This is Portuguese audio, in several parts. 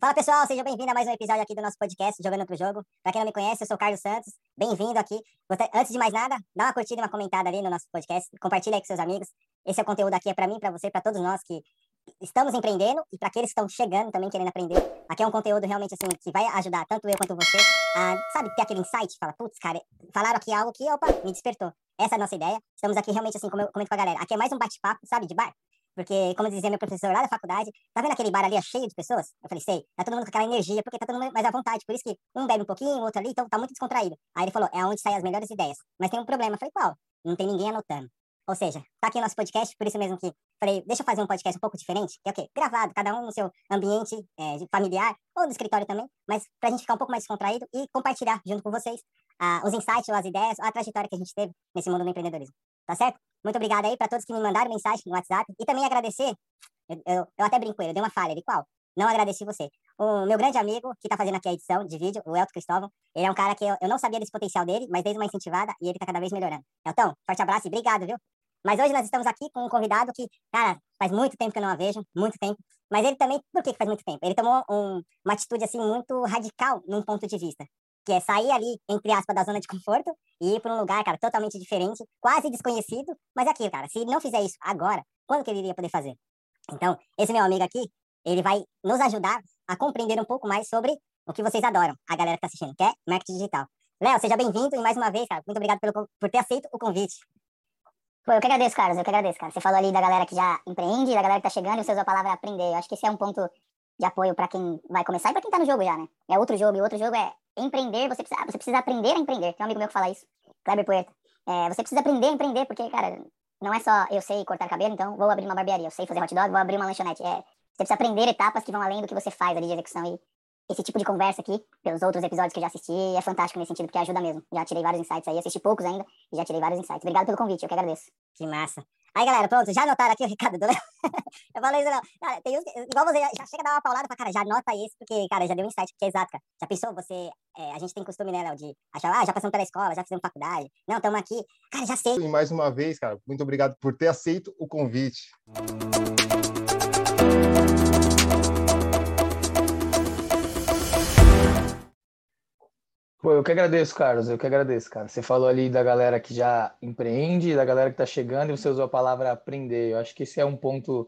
Fala pessoal, seja bem-vindo a mais um episódio aqui do nosso podcast Jogando Outro Jogo. Para quem não me conhece, eu sou o Carlos Santos. Bem-vindo aqui. Antes de mais nada, dá uma curtida uma comentada ali no nosso podcast. Compartilha aí com seus amigos. Esse é o conteúdo aqui é para mim, para você, para todos nós que estamos empreendendo e para aqueles que estão chegando também querendo aprender. Aqui é um conteúdo realmente assim que vai ajudar tanto eu quanto você a, sabe, ter aquele insight, fala, putz, cara, falaram aqui algo que, opa, me despertou. Essa é a nossa ideia. Estamos aqui realmente assim, como eu comento com a galera. Aqui é mais um bate-papo, sabe, de bar. Porque, como dizia meu professor lá da faculdade, tá vendo aquele bar ali cheio de pessoas? Eu falei, sei, tá todo mundo com aquela energia, porque tá todo mundo mais à vontade. Por isso que um bebe um pouquinho, o outro ali, então tá muito descontraído. Aí ele falou, é onde saem as melhores ideias. Mas tem um problema. Eu falei, qual? Não tem ninguém anotando. Ou seja, tá aqui o nosso podcast, por isso mesmo que falei, deixa eu fazer um podcast um pouco diferente, que é o quê? Gravado, cada um no seu ambiente é, familiar ou no escritório também, mas pra gente ficar um pouco mais descontraído e compartilhar junto com vocês ah, os insights, as ideias, a trajetória que a gente teve nesse mundo do empreendedorismo. Tá certo? Muito obrigado aí para todos que me mandaram mensagem no WhatsApp. E também agradecer, eu, eu, eu até brinco ele, deu uma falha, ele qual? Não agradeci você. O meu grande amigo, que está fazendo aqui a edição de vídeo, o Elton Cristóvão, ele é um cara que eu, eu não sabia desse potencial dele, mas desde uma incentivada e ele está cada vez melhorando. Elton, forte abraço e obrigado, viu? Mas hoje nós estamos aqui com um convidado que, cara, faz muito tempo que eu não a vejo, muito tempo. Mas ele também, por que faz muito tempo? Ele tomou um, uma atitude, assim, muito radical num ponto de vista que é sair ali, entre aspas, da zona de conforto e ir para um lugar, cara, totalmente diferente, quase desconhecido, mas é aquilo, cara, se não fizer isso agora, quando que ele iria poder fazer? Então, esse meu amigo aqui, ele vai nos ajudar a compreender um pouco mais sobre o que vocês adoram, a galera que tá assistindo, que é marketing digital. Léo, seja bem-vindo e mais uma vez, cara, muito obrigado pelo, por ter aceito o convite. Pô, eu que agradeço, Carlos, eu que agradeço, cara. Você falou ali da galera que já empreende, da galera que tá chegando e você usou a palavra aprender. Eu acho que esse é um ponto de apoio para quem vai começar e para quem tá no jogo já, né? É outro jogo, e outro jogo é empreender, você precisa, você precisa aprender a empreender. Tem um amigo meu que fala isso, Kleber Puerta. É, você precisa aprender a empreender, porque, cara, não é só eu sei cortar cabelo, então vou abrir uma barbearia. Eu sei fazer hot dog, vou abrir uma lanchonete. É, você precisa aprender etapas que vão além do que você faz ali de execução. E esse tipo de conversa aqui, pelos outros episódios que eu já assisti, é fantástico nesse sentido, porque ajuda mesmo. Já tirei vários insights aí, assisti poucos ainda, e já tirei vários insights. Obrigado pelo convite, eu que agradeço. Que massa. Aí, galera, pronto, já anotaram aqui o recado do Léo? eu falei isso, não. Cara, tem uns, igual você, já, chega a dar uma paulada pra cara, já anota isso, porque, cara, já deu um insight, porque é exato, cara. Já pensou, você, é, a gente tem costume, né, Léo, de achar, ah, já passamos pela escola, já fizemos faculdade, não, estamos aqui, cara, já sei. E mais uma vez, cara, muito obrigado por ter aceito o convite. Pô, eu que agradeço, Carlos, eu que agradeço, cara. Você falou ali da galera que já empreende, da galera que está chegando, e você usou a palavra aprender. Eu acho que esse é um ponto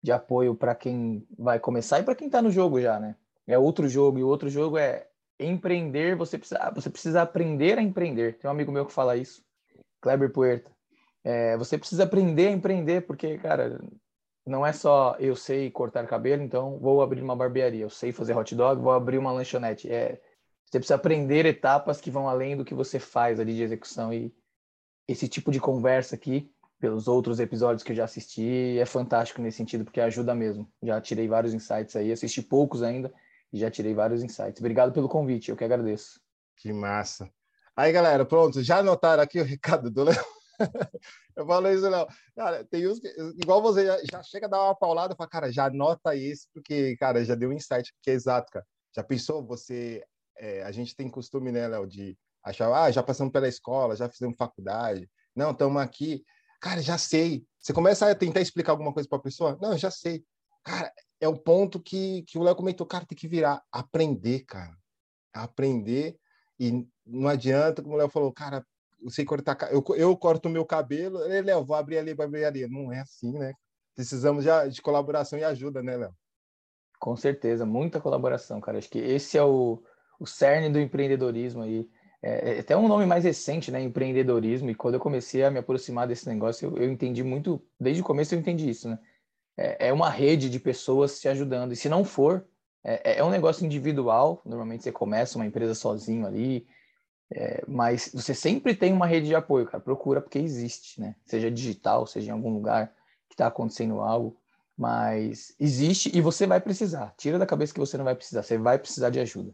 de apoio para quem vai começar e para quem está no jogo já, né? É outro jogo, e o outro jogo é empreender, você precisa, você precisa aprender a empreender. Tem um amigo meu que fala isso, Kleber Puerta. É, você precisa aprender a empreender, porque, cara, não é só eu sei cortar cabelo, então vou abrir uma barbearia. Eu sei fazer hot dog, vou abrir uma lanchonete. É você precisa aprender etapas que vão além do que você faz ali de execução. E esse tipo de conversa aqui, pelos outros episódios que eu já assisti, é fantástico nesse sentido, porque ajuda mesmo. Já tirei vários insights aí, assisti poucos ainda e já tirei vários insights. Obrigado pelo convite, eu que agradeço. Que massa. Aí, galera, pronto, já anotaram aqui o recado do Léo? eu falei isso, Léo. Cara, tem uns que, igual você, já, já chega a dar uma paulada e fala, cara, já anota isso, porque, cara, já deu um insight, que é exato, cara. Já pensou você é, a gente tem costume, né, Léo, de achar, ah, já passamos pela escola, já fizemos faculdade, não, estamos aqui, cara, já sei. Você começa a tentar explicar alguma coisa para a pessoa, não, já sei. Cara, é o ponto que, que o Léo comentou, cara, tem que virar, aprender, cara. Aprender, e não adianta, como o Léo falou, cara, eu sei cortar, eu, eu corto o meu cabelo, Léo, vou abrir ali, abrir ali. Não é assim, né? Precisamos de, de colaboração e ajuda, né, Léo? Com certeza, muita colaboração, cara. Acho que esse é o, o cerne do empreendedorismo aí. É, é, até um nome mais recente, né? Empreendedorismo. E quando eu comecei a me aproximar desse negócio, eu, eu entendi muito, desde o começo eu entendi isso, né? É, é uma rede de pessoas se ajudando. E se não for, é, é, é um negócio individual. Normalmente você começa uma empresa sozinho ali, é, mas você sempre tem uma rede de apoio, cara. Procura porque existe, né? Seja digital, seja em algum lugar que está acontecendo algo, mas existe e você vai precisar. Tira da cabeça que você não vai precisar. Você vai precisar de ajuda.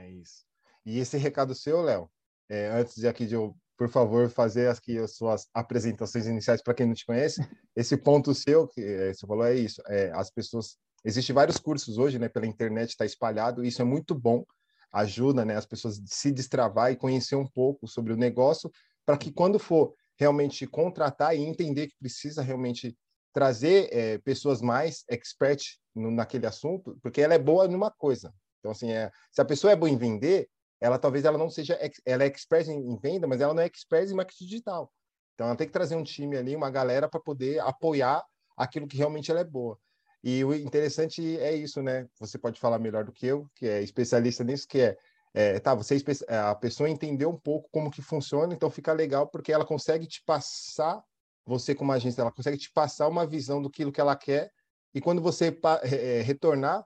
É isso. E esse recado seu, Léo, é, antes de aqui de eu, por favor, fazer aqui as suas apresentações iniciais para quem não te conhece, esse ponto seu que é, você falou é isso. É, as pessoas existem vários cursos hoje, né, pela internet está espalhado. Isso é muito bom, ajuda, né, as pessoas a se destravar e conhecer um pouco sobre o negócio para que quando for realmente contratar e entender que precisa realmente trazer é, pessoas mais expert no, naquele assunto, porque ela é boa numa coisa. Então, assim, é, se a pessoa é boa em vender, ela talvez ela não seja, ela é expert em, venda, mas ela não é expert em marketing digital. Então, ela tem que trazer um time ali, uma galera para poder apoiar aquilo que realmente ela é boa. E o interessante é isso, né? Você pode falar melhor do que eu, que é especialista nisso, que é, é tá, você é a pessoa entendeu um pouco como que funciona, então fica legal porque ela consegue te passar, você como agência, ela consegue te passar uma visão do que ela quer e quando você é, retornar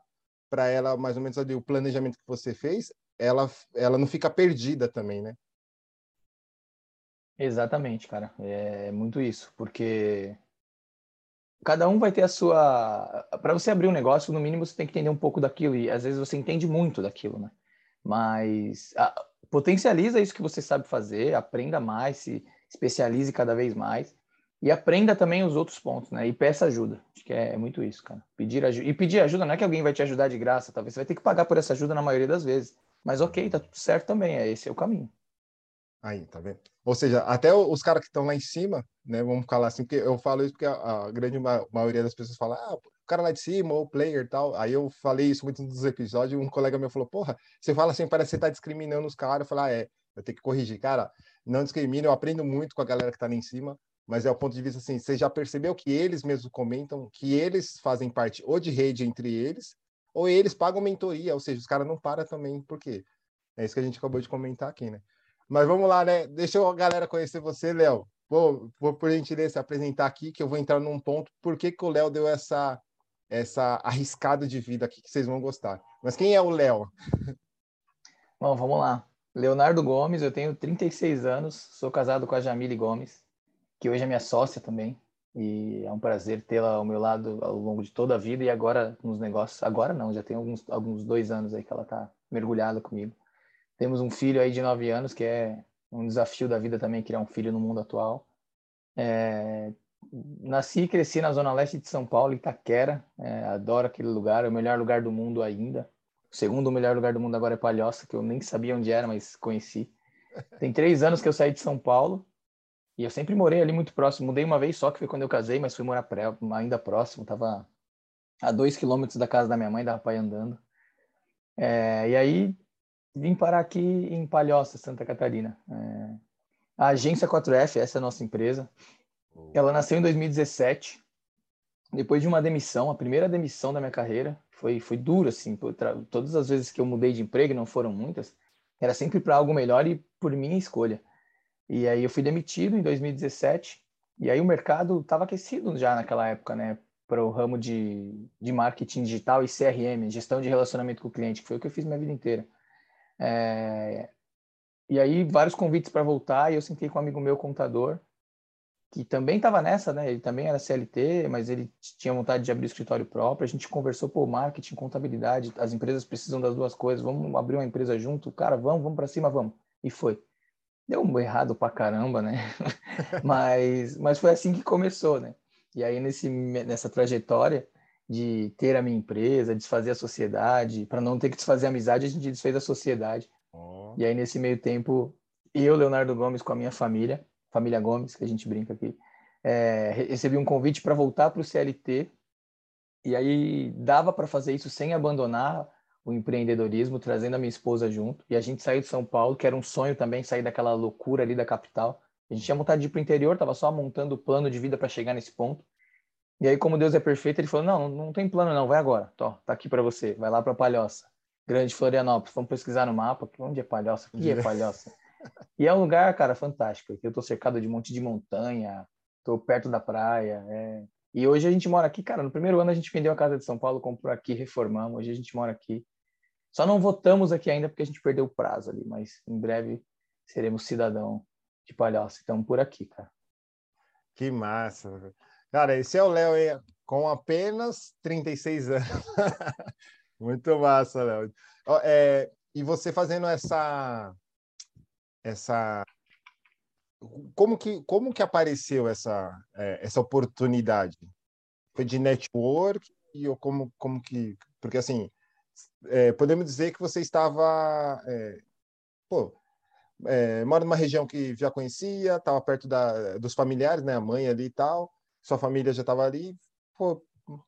para ela mais ou menos ali, o planejamento que você fez, ela, ela não fica perdida também, né? Exatamente, cara. É muito isso, porque cada um vai ter a sua. Para você abrir um negócio, no mínimo você tem que entender um pouco daquilo e às vezes você entende muito daquilo, né? Mas a... potencializa isso que você sabe fazer, aprenda mais, se especialize cada vez mais e aprenda também os outros pontos, né? E peça ajuda. Acho que é, é muito isso, cara. Pedir ajuda. E pedir ajuda não é que alguém vai te ajudar de graça, talvez você vai ter que pagar por essa ajuda na maioria das vezes. Mas ok, tá tudo certo também, é esse é o caminho. Aí, tá vendo? Ou seja, até os caras que estão lá em cima, né? Vamos falar assim, porque eu falo isso porque a, a grande ma maioria das pessoas fala, ah, o cara lá de cima, ou o player tal. Aí eu falei isso muito nos episódios, um colega meu falou, porra, você fala assim, parece que você tá discriminando os caras. Eu falei, ah, é, eu tenho que corrigir. Cara, não discrimina, eu aprendo muito com a galera que tá lá em cima, mas é o ponto de vista assim, você já percebeu que eles mesmos comentam que eles fazem parte ou de rede entre eles, ou eles pagam mentoria, ou seja, os caras não param também, por quê? É isso que a gente acabou de comentar aqui, né? Mas vamos lá, né? Deixa a galera conhecer você, Léo. Vou, vou, por gentileza, apresentar aqui, que eu vou entrar num ponto, por que, que o Léo deu essa, essa arriscada de vida aqui, que vocês vão gostar. Mas quem é o Léo? Bom, vamos lá. Leonardo Gomes, eu tenho 36 anos, sou casado com a Jamile Gomes, que hoje é minha sócia também, e é um prazer tê-la ao meu lado ao longo de toda a vida e agora nos negócios. Agora não, já tem alguns, alguns dois anos aí que ela está mergulhada comigo. Temos um filho aí de nove anos, que é um desafio da vida também, criar um filho no mundo atual. É, nasci e cresci na zona leste de São Paulo, Itaquera. É, adoro aquele lugar, é o melhor lugar do mundo ainda. O segundo melhor lugar do mundo agora é Palhoça, que eu nem sabia onde era, mas conheci. Tem três anos que eu saí de São Paulo e eu sempre morei ali muito próximo. Mudei uma vez só, que foi quando eu casei, mas fui morar pré, ainda próximo. Tava a dois quilômetros da casa da minha mãe, dava para ir andando. É, e aí vim parar aqui em Palhoça, Santa Catarina. É, a agência 4F, essa é a nossa empresa. Ela nasceu em 2017, depois de uma demissão, a primeira demissão da minha carreira. Foi, foi duro, assim. Todas as vezes que eu mudei de emprego, não foram muitas, era sempre para algo melhor e por minha escolha. E aí eu fui demitido em 2017, e aí o mercado estava aquecido já naquela época, né? Para o ramo de, de marketing digital e CRM, gestão de relacionamento com o cliente, que foi o que eu fiz minha vida inteira. É... E aí, vários convites para voltar, e eu sentei com um amigo meu, contador, que também estava nessa, né? Ele também era CLT, mas ele tinha vontade de abrir escritório próprio. A gente conversou, por marketing, contabilidade, as empresas precisam das duas coisas, vamos abrir uma empresa junto? Cara, vamos, vamos para cima, vamos. E foi. Deu um errado pra caramba, né? mas, mas foi assim que começou, né? E aí, nesse, nessa trajetória, de ter a minha empresa, desfazer a sociedade, para não ter que desfazer a amizade, a gente desfez a sociedade. Oh. E aí, nesse meio tempo, eu, Leonardo Gomes, com a minha família, família Gomes, que a gente brinca aqui, é, recebi um convite para voltar para o CLT. E aí, dava para fazer isso sem abandonar o empreendedorismo, trazendo a minha esposa junto. E a gente saiu de São Paulo, que era um sonho também sair daquela loucura ali da capital. A gente tinha vontade de ir para o interior, estava só montando o plano de vida para chegar nesse ponto. E aí, como Deus é perfeito, ele falou: Não, não tem plano, não, vai agora. Tó, tá aqui para você, vai lá para Palhoça, Grande Florianópolis. Vamos pesquisar no mapa, onde é Palhoça? O que é Palhoça? e é um lugar, cara, fantástico. Eu tô cercado de um monte de montanha, tô perto da praia. É... E hoje a gente mora aqui, cara. No primeiro ano a gente vendeu a casa de São Paulo, comprou aqui, reformamos. Hoje a gente mora aqui. Só não votamos aqui ainda porque a gente perdeu o prazo ali, mas em breve seremos cidadão de Palhoça. Então, por aqui, cara. Que massa. Cara, esse é o Léo aí, com apenas 36 anos. Muito massa, Léo. É, e você fazendo essa. essa como que, como que apareceu essa, é, essa oportunidade? Foi de network? Ou como, como que. Porque, assim, é, podemos dizer que você estava. É, pô, é, mora numa região que já conhecia, estava perto da, dos familiares, né? A mãe ali e tal sua família já estava ali, pô,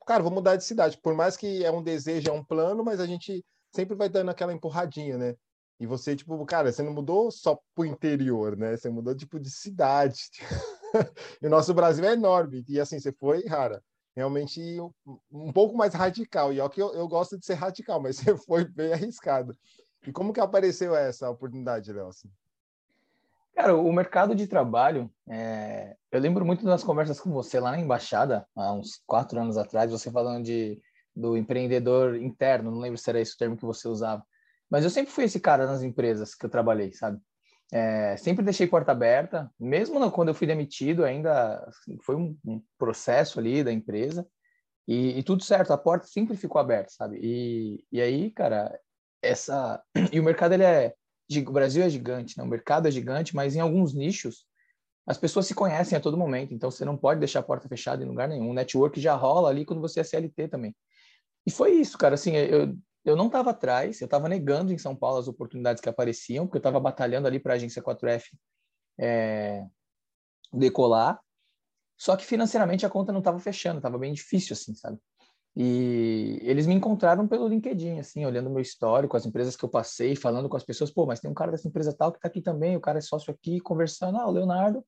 cara, vou mudar de cidade. Por mais que é um desejo, é um plano, mas a gente sempre vai dando aquela empurradinha, né? E você, tipo, cara, você não mudou só pro interior, né? Você mudou, tipo, de cidade. e o nosso Brasil é enorme. E assim, você foi, cara, realmente um, um pouco mais radical. E ó que eu, eu gosto de ser radical, mas você foi bem arriscado. E como que apareceu essa oportunidade, Léo? Assim? Cara, o mercado de trabalho, é... eu lembro muito das conversas com você lá na embaixada, há uns quatro anos atrás, você falando de do empreendedor interno, não lembro se era esse o termo que você usava, mas eu sempre fui esse cara nas empresas que eu trabalhei, sabe? É, sempre deixei porta aberta, mesmo quando eu fui demitido, ainda foi um, um, processo ali da empresa e, e, tudo certo, a porta sempre ficou aberta, sabe? E, e aí, cara, essa e o mercado ele é o Brasil é gigante, né? O mercado é gigante, mas em alguns nichos as pessoas se conhecem a todo momento, então você não pode deixar a porta fechada em lugar nenhum. O network já rola ali quando você é CLT também. E foi isso, cara. Assim, eu, eu não estava atrás, eu estava negando em São Paulo as oportunidades que apareciam, porque eu estava batalhando ali para a agência 4F é, decolar. Só que financeiramente a conta não estava fechando, estava bem difícil, assim, sabe? E eles me encontraram pelo LinkedIn, assim, olhando meu histórico, as empresas que eu passei, falando com as pessoas, pô, mas tem um cara dessa empresa tal que está aqui também, o cara é sócio aqui, conversando, ah, o Leonardo,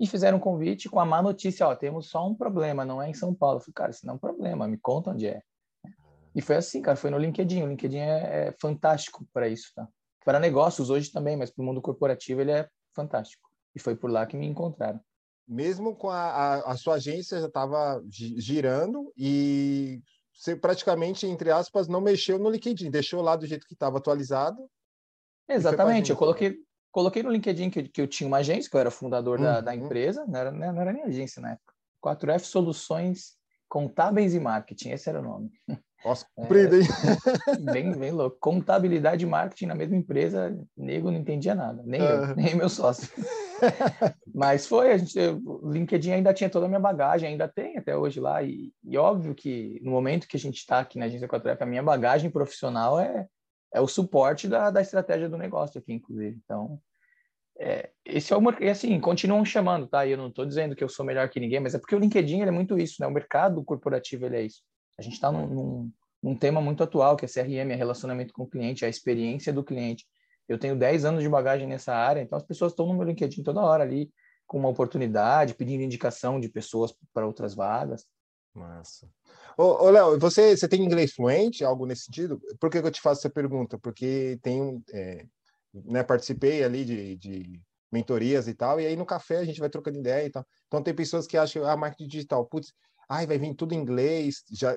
e fizeram um convite com a má notícia, ó, temos só um problema, não é em São Paulo. Eu falei, cara, isso não é um problema, me conta onde é. E foi assim, cara, foi no LinkedIn. O LinkedIn é, é fantástico para isso, tá? Para negócios hoje também, mas para o mundo corporativo ele é fantástico. E foi por lá que me encontraram. Mesmo com a, a, a sua agência já estava girando e você praticamente, entre aspas, não mexeu no LinkedIn, deixou lá do jeito que estava atualizado. Exatamente, eu coloquei, coloquei no LinkedIn que, que eu tinha uma agência, que eu era fundador da, da, uhum. empresa, não era, não era nem agência na época. 4F Soluções Contábeis e Marketing, esse era o nome. Nossa, comprido, hein? É, bem, bem louco. Contabilidade e marketing na mesma empresa, nego não entendia nada, nem eu, nem meu sócio. Mas foi, a gente, o LinkedIn ainda tinha toda a minha bagagem, ainda tem até hoje lá, e, e óbvio que no momento que a gente está aqui na Agência 4F, a minha bagagem profissional é, é o suporte da, da estratégia do negócio aqui, inclusive. Então, é, esse é o e assim, continuam chamando, tá? E eu não estou dizendo que eu sou melhor que ninguém, mas é porque o LinkedIn é muito isso, né? O mercado corporativo ele é isso. A gente está num, num, tema muito atual, que é CRM, é relacionamento com o cliente, é a experiência do cliente. Eu tenho 10 anos de bagagem nessa área, então as pessoas estão no meu LinkedIn toda hora ali, com uma oportunidade, pedindo indicação de pessoas para outras vagas. Massa. Ô, ô Léo, você, você tem inglês fluente, algo nesse sentido? Por que, que eu te faço essa pergunta? Porque tem, é, né, participei ali de, de mentorias e tal, e aí no café a gente vai trocando ideia e tal. Então tem pessoas que acham, ah, marketing digital, putz, ai, vai vir tudo em inglês. Já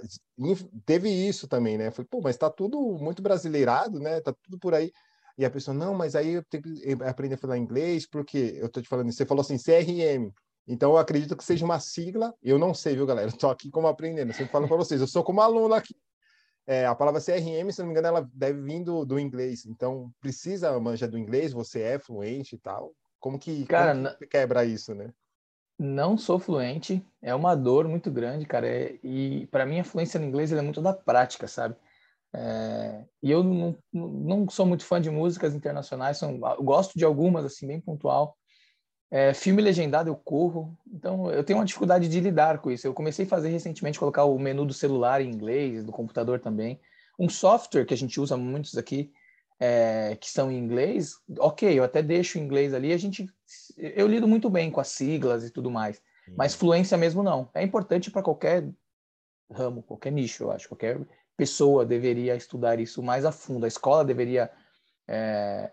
teve isso também, né? Falei, pô, mas tá tudo muito brasileirado, né? Tá tudo por aí. E a pessoa, não, mas aí eu tenho que aprender a falar inglês, porque eu tô te falando, você falou assim, CRM. Então eu acredito que seja uma sigla. Eu não sei, viu, galera? Estou aqui como aprendendo. Eu sempre falo para vocês, eu sou como aluno aqui. É, a palavra CRM, se não me engano, ela deve vir do, do inglês. Então, precisa manjar do inglês, você é fluente e tal. Como que, Cara, como que quebra isso, né? Não sou fluente, é uma dor muito grande, cara. É, e para mim a fluência no inglês é muito da prática, sabe? É, e eu não, não sou muito fã de músicas internacionais, são, gosto de algumas, assim, bem pontual. É, filme legendado eu corro, então eu tenho uma dificuldade de lidar com isso. Eu comecei a fazer recentemente, colocar o menu do celular em inglês, do computador também. Um software que a gente usa muitos aqui, é, que são em inglês, ok, eu até deixo em inglês ali, a gente, eu lido muito bem com as siglas e tudo mais, mas fluência mesmo não. É importante para qualquer ramo, qualquer nicho, eu acho, qualquer pessoa deveria estudar isso mais a fundo. A escola deveria, é,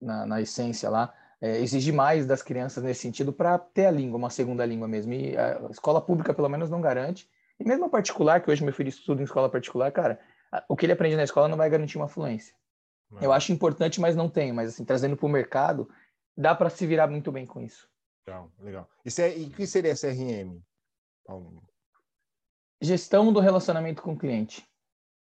na, na, essência lá, é, exigir mais das crianças nesse sentido para ter a língua, uma segunda língua mesmo. E a escola pública, pelo menos, não garante. E mesmo a particular, que hoje meu filho estuda em escola particular, cara, o que ele aprende na escola não vai garantir uma fluência. Eu é. acho importante, mas não tenho. Mas assim, trazendo para o mercado, dá para se virar muito bem com isso. Legal, legal. É, e o que seria CRM? Gestão do relacionamento com o cliente.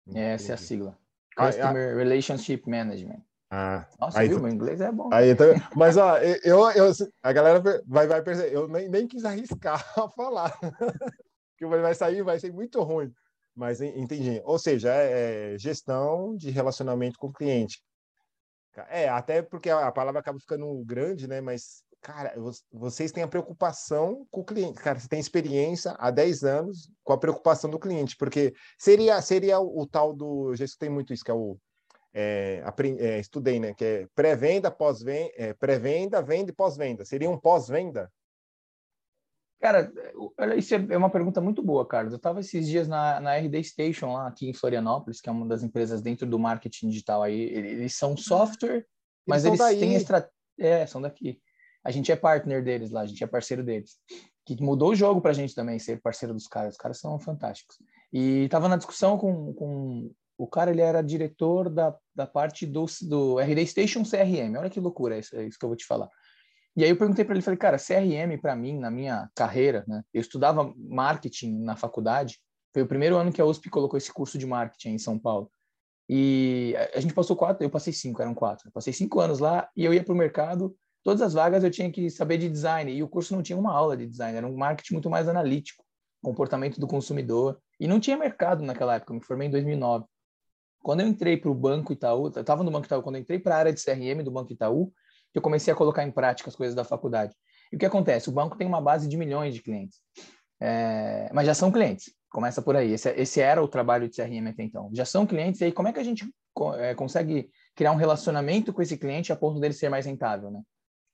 Entendi. Essa é a sigla. Ah, Customer ah, Relationship Management. Ah, Nossa, aí, viu? Meu inglês é bom. Aí, então, mas, ó, eu, eu, a galera vai, vai perceber. Eu nem, nem quis arriscar a falar. que vai sair, vai ser muito ruim. Mas entendi. Ou seja, é, é gestão de relacionamento com o cliente. É, até porque a palavra acaba ficando grande, né? Mas cara, vocês têm a preocupação com o cliente. Cara, você tem experiência há 10 anos com a preocupação do cliente, porque seria, seria o, tal do. Eu já escutei muito isso, que é o. É, é, estudei, né? Que é pré-venda, pós-venda, é, pré-venda, venda e pós-venda. Seria um pós-venda? Cara, isso é uma pergunta muito boa, Carlos. Eu estava esses dias na, na RD Station, lá aqui em Florianópolis, que é uma das empresas dentro do marketing digital aí. Eles são software, eles mas eles têm estratégia. É, são daqui. A gente é partner deles lá, a gente é parceiro deles. Que mudou o jogo para a gente também, ser parceiro dos caras. Os caras são fantásticos. E estava na discussão com, com o cara, ele era diretor da, da parte do, do RD Station CRM. Olha que loucura isso, é isso que eu vou te falar. E aí eu perguntei para ele, falei, cara, CRM para mim, na minha carreira, né? Eu estudava marketing na faculdade. Foi o primeiro ano que a USP colocou esse curso de marketing em São Paulo. E a gente passou quatro, eu passei cinco, eram quatro. Eu passei cinco anos lá e eu ia para o mercado. Todas as vagas eu tinha que saber de design e o curso não tinha uma aula de design, era um marketing muito mais analítico, comportamento do consumidor. E não tinha mercado naquela época, eu me formei em 2009. Quando eu entrei para o Banco Itaú, eu estava no Banco Itaú, quando eu entrei para a área de CRM do Banco Itaú, que eu comecei a colocar em prática as coisas da faculdade. E o que acontece? O banco tem uma base de milhões de clientes, é, mas já são clientes. Começa por aí. Esse, esse, era o trabalho de CRM até então. Já são clientes, e aí como é que a gente é, consegue criar um relacionamento com esse cliente a ponto dele ser mais rentável, né?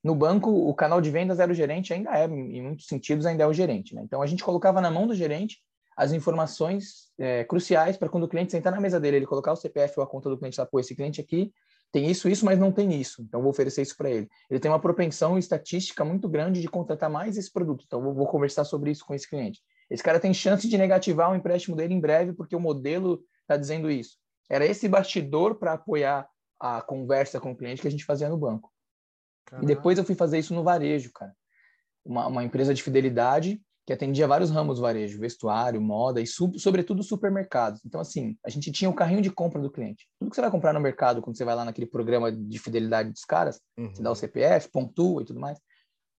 No banco, o canal de vendas era o gerente, ainda é, em muitos sentidos, ainda é o gerente. Né? Então, a gente colocava na mão do gerente as informações é, cruciais para quando o cliente sentar na mesa dele, ele colocar o CPF ou a conta do cliente lá, pô, esse cliente aqui tem isso, isso, mas não tem isso. Então, vou oferecer isso para ele. Ele tem uma propensão estatística muito grande de contratar mais esse produto. Então, vou, vou conversar sobre isso com esse cliente. Esse cara tem chance de negativar o empréstimo dele em breve porque o modelo está dizendo isso. Era esse bastidor para apoiar a conversa com o cliente que a gente fazia no banco. Caraca. E depois eu fui fazer isso no varejo, cara. Uma, uma empresa de fidelidade que atendia vários ramos do varejo, vestuário, moda e, sub, sobretudo, supermercados. Então, assim, a gente tinha o carrinho de compra do cliente. Tudo que você vai comprar no mercado, quando você vai lá naquele programa de fidelidade dos caras, uhum. você dá o CPF, pontua e tudo mais,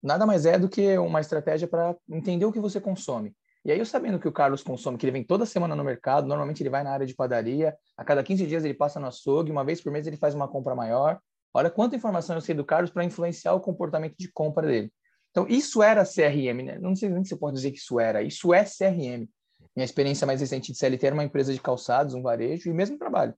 nada mais é do que uma estratégia para entender o que você consome. E aí, eu sabendo que o Carlos consome, que ele vem toda semana no mercado, normalmente ele vai na área de padaria, a cada 15 dias ele passa no açougue, uma vez por mês ele faz uma compra maior. Olha quanta informação eu sei do Carlos para influenciar o comportamento de compra dele. Então, isso era CRM, né? Não sei nem se você pode dizer que isso era. Isso é CRM. Minha experiência mais recente de CLT era uma empresa de calçados, um varejo, e mesmo trabalho.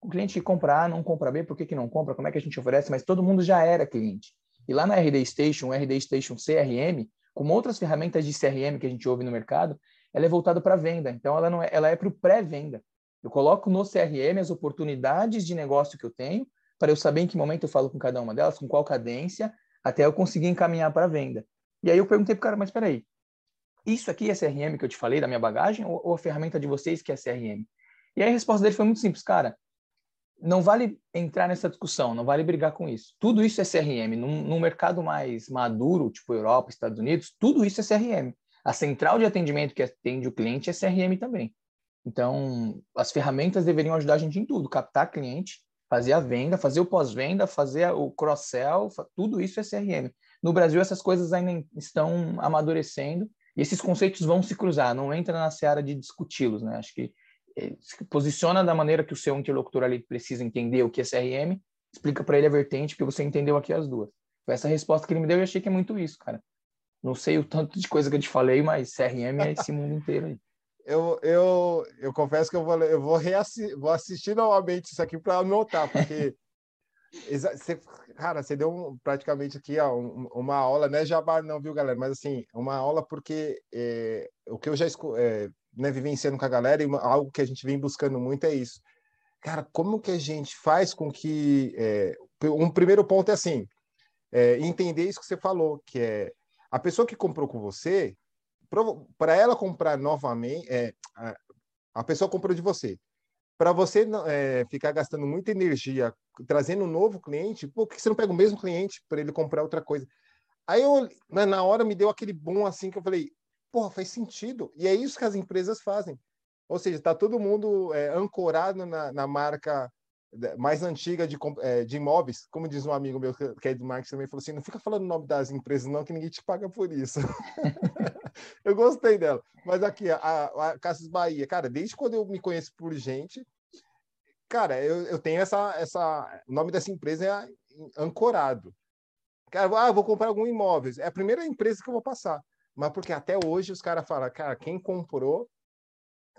O cliente compra A, não compra B, por que, que não compra? Como é que a gente oferece? Mas todo mundo já era cliente. E lá na RD Station, RD Station CRM, como outras ferramentas de CRM que a gente ouve no mercado, ela é voltada para venda. Então, ela, não é, ela é para o pré-venda. Eu coloco no CRM as oportunidades de negócio que eu tenho, para eu saber em que momento eu falo com cada uma delas, com qual cadência, até eu conseguir encaminhar para venda. E aí eu perguntei para o cara, mas espera aí, isso aqui é CRM que eu te falei da minha bagagem ou, ou, a ferramenta de vocês que é CRM? E aí a resposta dele foi muito simples, cara, não vale entrar nessa discussão, não vale brigar com isso. Tudo isso é CRM. Num, num mercado mais maduro, tipo Europa, Estados Unidos, tudo isso é CRM. A central de atendimento que atende o cliente é CRM também. Então, as ferramentas deveriam ajudar a gente em tudo, captar cliente, fazer a venda, fazer o pós-venda, fazer o cross-sell, tudo isso é CRM. No Brasil, essas coisas ainda estão amadurecendo e esses conceitos vão se cruzar, não entra na seara de discuti-los, né? Acho que eh, posiciona da maneira que o seu interlocutor ali precisa entender o que é CRM, explica para ele a vertente, porque você entendeu aqui as duas. Foi essa resposta que ele me deu e achei que é muito isso, cara. Não sei o tanto de coisa que eu te falei, mas CRM é esse mundo inteiro aí eu, eu, eu confesso que eu vou, eu vou, reassi vou assistir novamente isso aqui para anotar, porque, você, cara, você deu praticamente aqui ó, uma aula, né, Jabá não, viu, galera? Mas, assim, uma aula porque é, o que eu já é, né, vivenciando com a galera e uma, algo que a gente vem buscando muito é isso. Cara, como que a gente faz com que... É, um primeiro ponto é assim, entender isso que você falou, que é a pessoa que comprou com você, para ela comprar novamente, é, a, a pessoa comprou de você. Para você é, ficar gastando muita energia trazendo um novo cliente, por que você não pega o mesmo cliente para ele comprar outra coisa? Aí eu, na hora, me deu aquele bom assim que eu falei, porra, faz sentido. E é isso que as empresas fazem. Ou seja, está todo mundo é, ancorado na, na, marca mais antiga de, é, de imóveis, como diz um amigo meu que é de marketing também, falou assim, não fica falando o nome das empresas não, que ninguém te paga por isso. eu gostei dela. Mas aqui, a, a Casas Bahia, cara, desde quando eu me conheço por gente, cara, eu, eu tenho essa, essa. O nome dessa empresa é ancorado. Cara, ah, vou comprar algum imóvel. É a primeira empresa que eu vou passar. Mas porque até hoje os caras falam, cara, quem comprou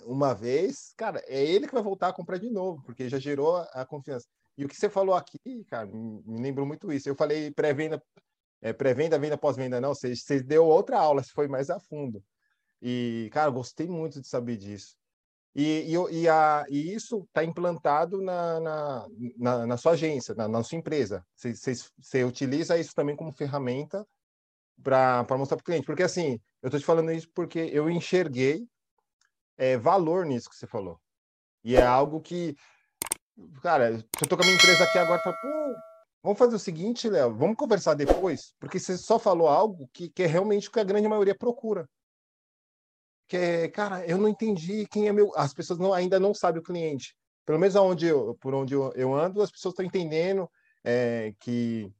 uma vez, cara, é ele que vai voltar a comprar de novo, porque já gerou a confiança. E o que você falou aqui, cara, me lembrou muito isso. Eu falei pré-venda, é, pré-venda, venda, pós-venda, não. Você, você deu outra aula, você foi mais a fundo. E, cara, gostei muito de saber disso. E, e, e, a, e isso está implantado na, na, na, na, sua agência, na, na sua empresa. Você, utiliza isso também como ferramenta para mostrar para o cliente. Porque, assim, eu estou te falando isso porque eu enxerguei é, valor nisso que você falou. E é algo que, cara, eu estou com a minha empresa aqui agora, falo, pô, vamos fazer o seguinte, Léo, vamos conversar depois, porque você só falou algo que, que é realmente o que a grande maioria procura que é, cara, eu não entendi quem é meu. As pessoas não, ainda não sabem o cliente. Pelo menos aonde eu, por onde eu, eu ando, as pessoas estão entendendo é, que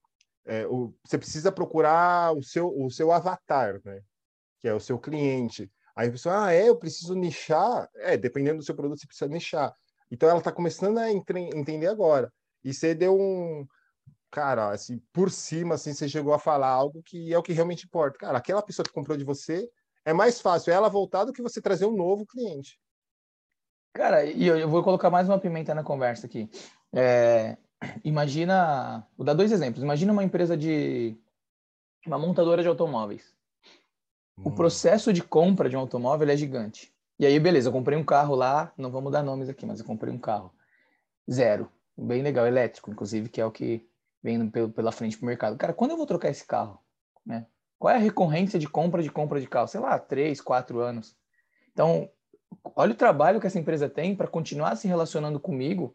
é, o, você precisa procurar o seu, o seu avatar, né? Que é o seu cliente. Aí a pessoa, ah, é, eu preciso nichar. É, dependendo do seu produto, você precisa nichar. Então ela está começando a entre, entender agora. E você deu um, cara, assim, por cima, assim, você chegou a falar algo que é o que realmente importa. Cara, aquela pessoa que comprou de você, é mais fácil ela voltar do que você trazer um novo cliente. Cara, e eu, vou colocar mais uma pimenta na conversa aqui. É, imagina, vou dar dois exemplos. Imagina uma empresa de uma montadora de automóveis. Hum. O processo de compra de um automóvel é gigante. E aí, beleza, eu comprei um carro lá, não vamos dar nomes aqui, mas eu comprei um carro zero, bem legal, elétrico, inclusive, que é o que vem pela frente pro mercado. Cara, quando eu vou trocar esse carro, né? Qual é a recorrência de compra de compra de carro? Sei lá, três, quatro anos. Então, olha o trabalho que essa empresa tem para continuar se relacionando comigo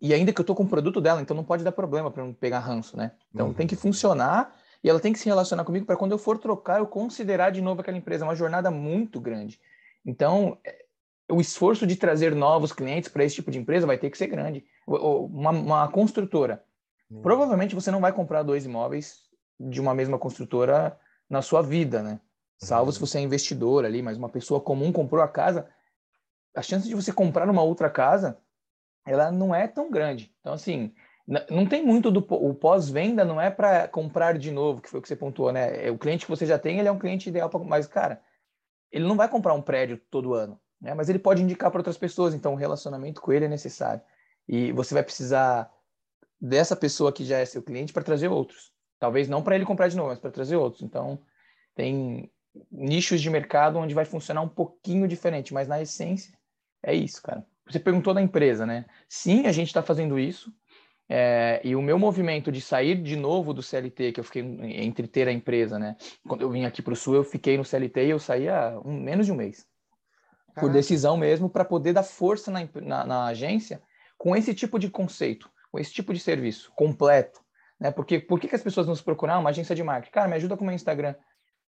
e ainda que eu estou com o produto dela, então não pode dar problema para não pegar ranço, né? Então uhum. tem que funcionar e ela tem que se relacionar comigo para quando eu for trocar eu considerar de novo aquela empresa. É uma jornada muito grande. Então, é, o esforço de trazer novos clientes para esse tipo de empresa vai ter que ser grande. Uma, uma construtora. Provavelmente você não vai comprar dois imóveis de uma mesma construtora na sua vida, né? Salvo uhum. se você é investidor ali, mas uma pessoa comum comprou a casa, a chance de você comprar uma outra casa, ela não é tão grande. Então, assim, não tem muito do o pós-venda, não é para comprar de novo, que foi o que você pontuou, né? É, o cliente que você já tem, ele é um cliente ideal para, mas cara, ele não vai comprar um prédio todo ano, né? Mas ele pode indicar para outras pessoas, então o relacionamento com ele é necessário. E você vai precisar dessa pessoa que já é seu cliente para trazer outros. Talvez não para ele comprar de novo, mas para trazer outros. Então, tem nichos de mercado onde vai funcionar um pouquinho diferente, mas na essência é isso, cara. Você perguntou da empresa, né? Sim, a gente está fazendo isso. É, e o meu movimento de sair de novo do CLT, que eu fiquei entre ter a empresa, né? Quando eu vim aqui para o Sul, eu fiquei no CLT e eu saí há um, menos de um mês. Caraca. Por decisão mesmo, para poder dar força na, na, na agência com esse tipo de conceito, esse tipo de serviço completo, né? Porque por que, que as pessoas nos procuram? Uma agência de marketing. Cara, me ajuda com o meu Instagram.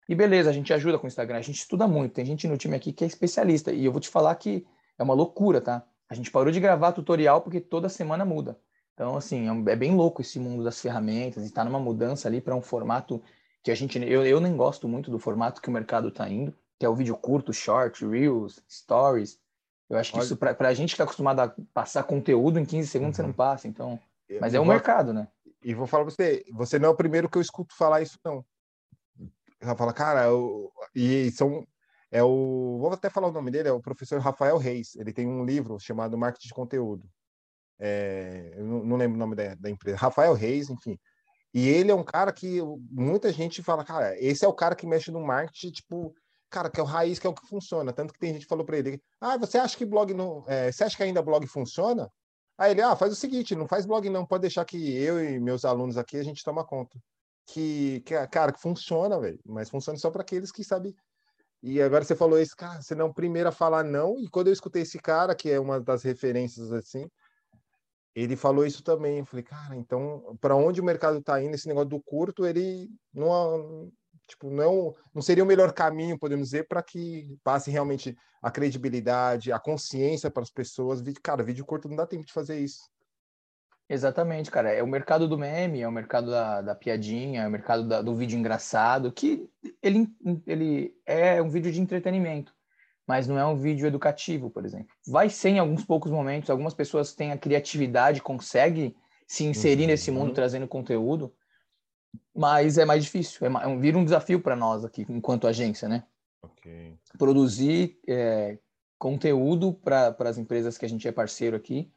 E beleza, a gente ajuda com o Instagram, a gente estuda muito. Tem gente no time aqui que é especialista. E eu vou te falar que é uma loucura, tá? A gente parou de gravar tutorial porque toda semana muda. Então, assim, é, é bem louco esse mundo das ferramentas e tá numa mudança ali para um formato que a gente. Eu, eu nem gosto muito do formato que o mercado tá indo, que é o vídeo curto, short, reels, stories. Eu acho que Olha. isso, para a gente que é acostumado a passar conteúdo em 15 segundos, uhum. você não passa. Então. Mas é o mercado, né? E vou falar pra você, você não é o primeiro que eu escuto falar isso, não. Ela fala, cara, eu... e são. É o. Vou até falar o nome dele, é o professor Rafael Reis. Ele tem um livro chamado Marketing de Conteúdo. É, eu não, lembro o nome da, da, empresa. Rafael Reis, enfim. E ele é um cara que muita gente fala, cara, esse é o cara que mexe no marketing, tipo, cara, que é o raiz, que é o que funciona. Tanto que tem gente que falou para ele, ah, você acha que blog não. É, você acha que ainda blog funciona? Aí ele, ah, faz o seguinte, não faz blog não, pode deixar que eu e meus alunos aqui a gente toma conta. Que, que cara, que funciona, velho, mas funciona só para aqueles que sabem. E agora você falou isso, cara, você não é primeiro a falar não, e quando eu escutei esse cara, que é uma das referências assim, ele falou isso também. Eu falei, cara, então, para onde o mercado está indo, esse negócio do curto, ele não, tipo, não, não seria o melhor caminho, podemos dizer, para que passe realmente a credibilidade, a consciência para as pessoas. Cara, vídeo curto não dá tempo de fazer isso. Exatamente, cara. É o mercado do meme, é o mercado da, da piadinha, é o mercado da, do vídeo engraçado, que ele, ele é um vídeo de entretenimento, mas não é um vídeo educativo, por exemplo. Vai ser em alguns poucos momentos, algumas pessoas têm a criatividade, conseguem se inserir uhum. nesse mundo trazendo conteúdo, mas é mais difícil, é, é um, vira um desafio para nós aqui, enquanto agência, né? Okay. Produzir é, conteúdo para as empresas que a gente é parceiro aqui,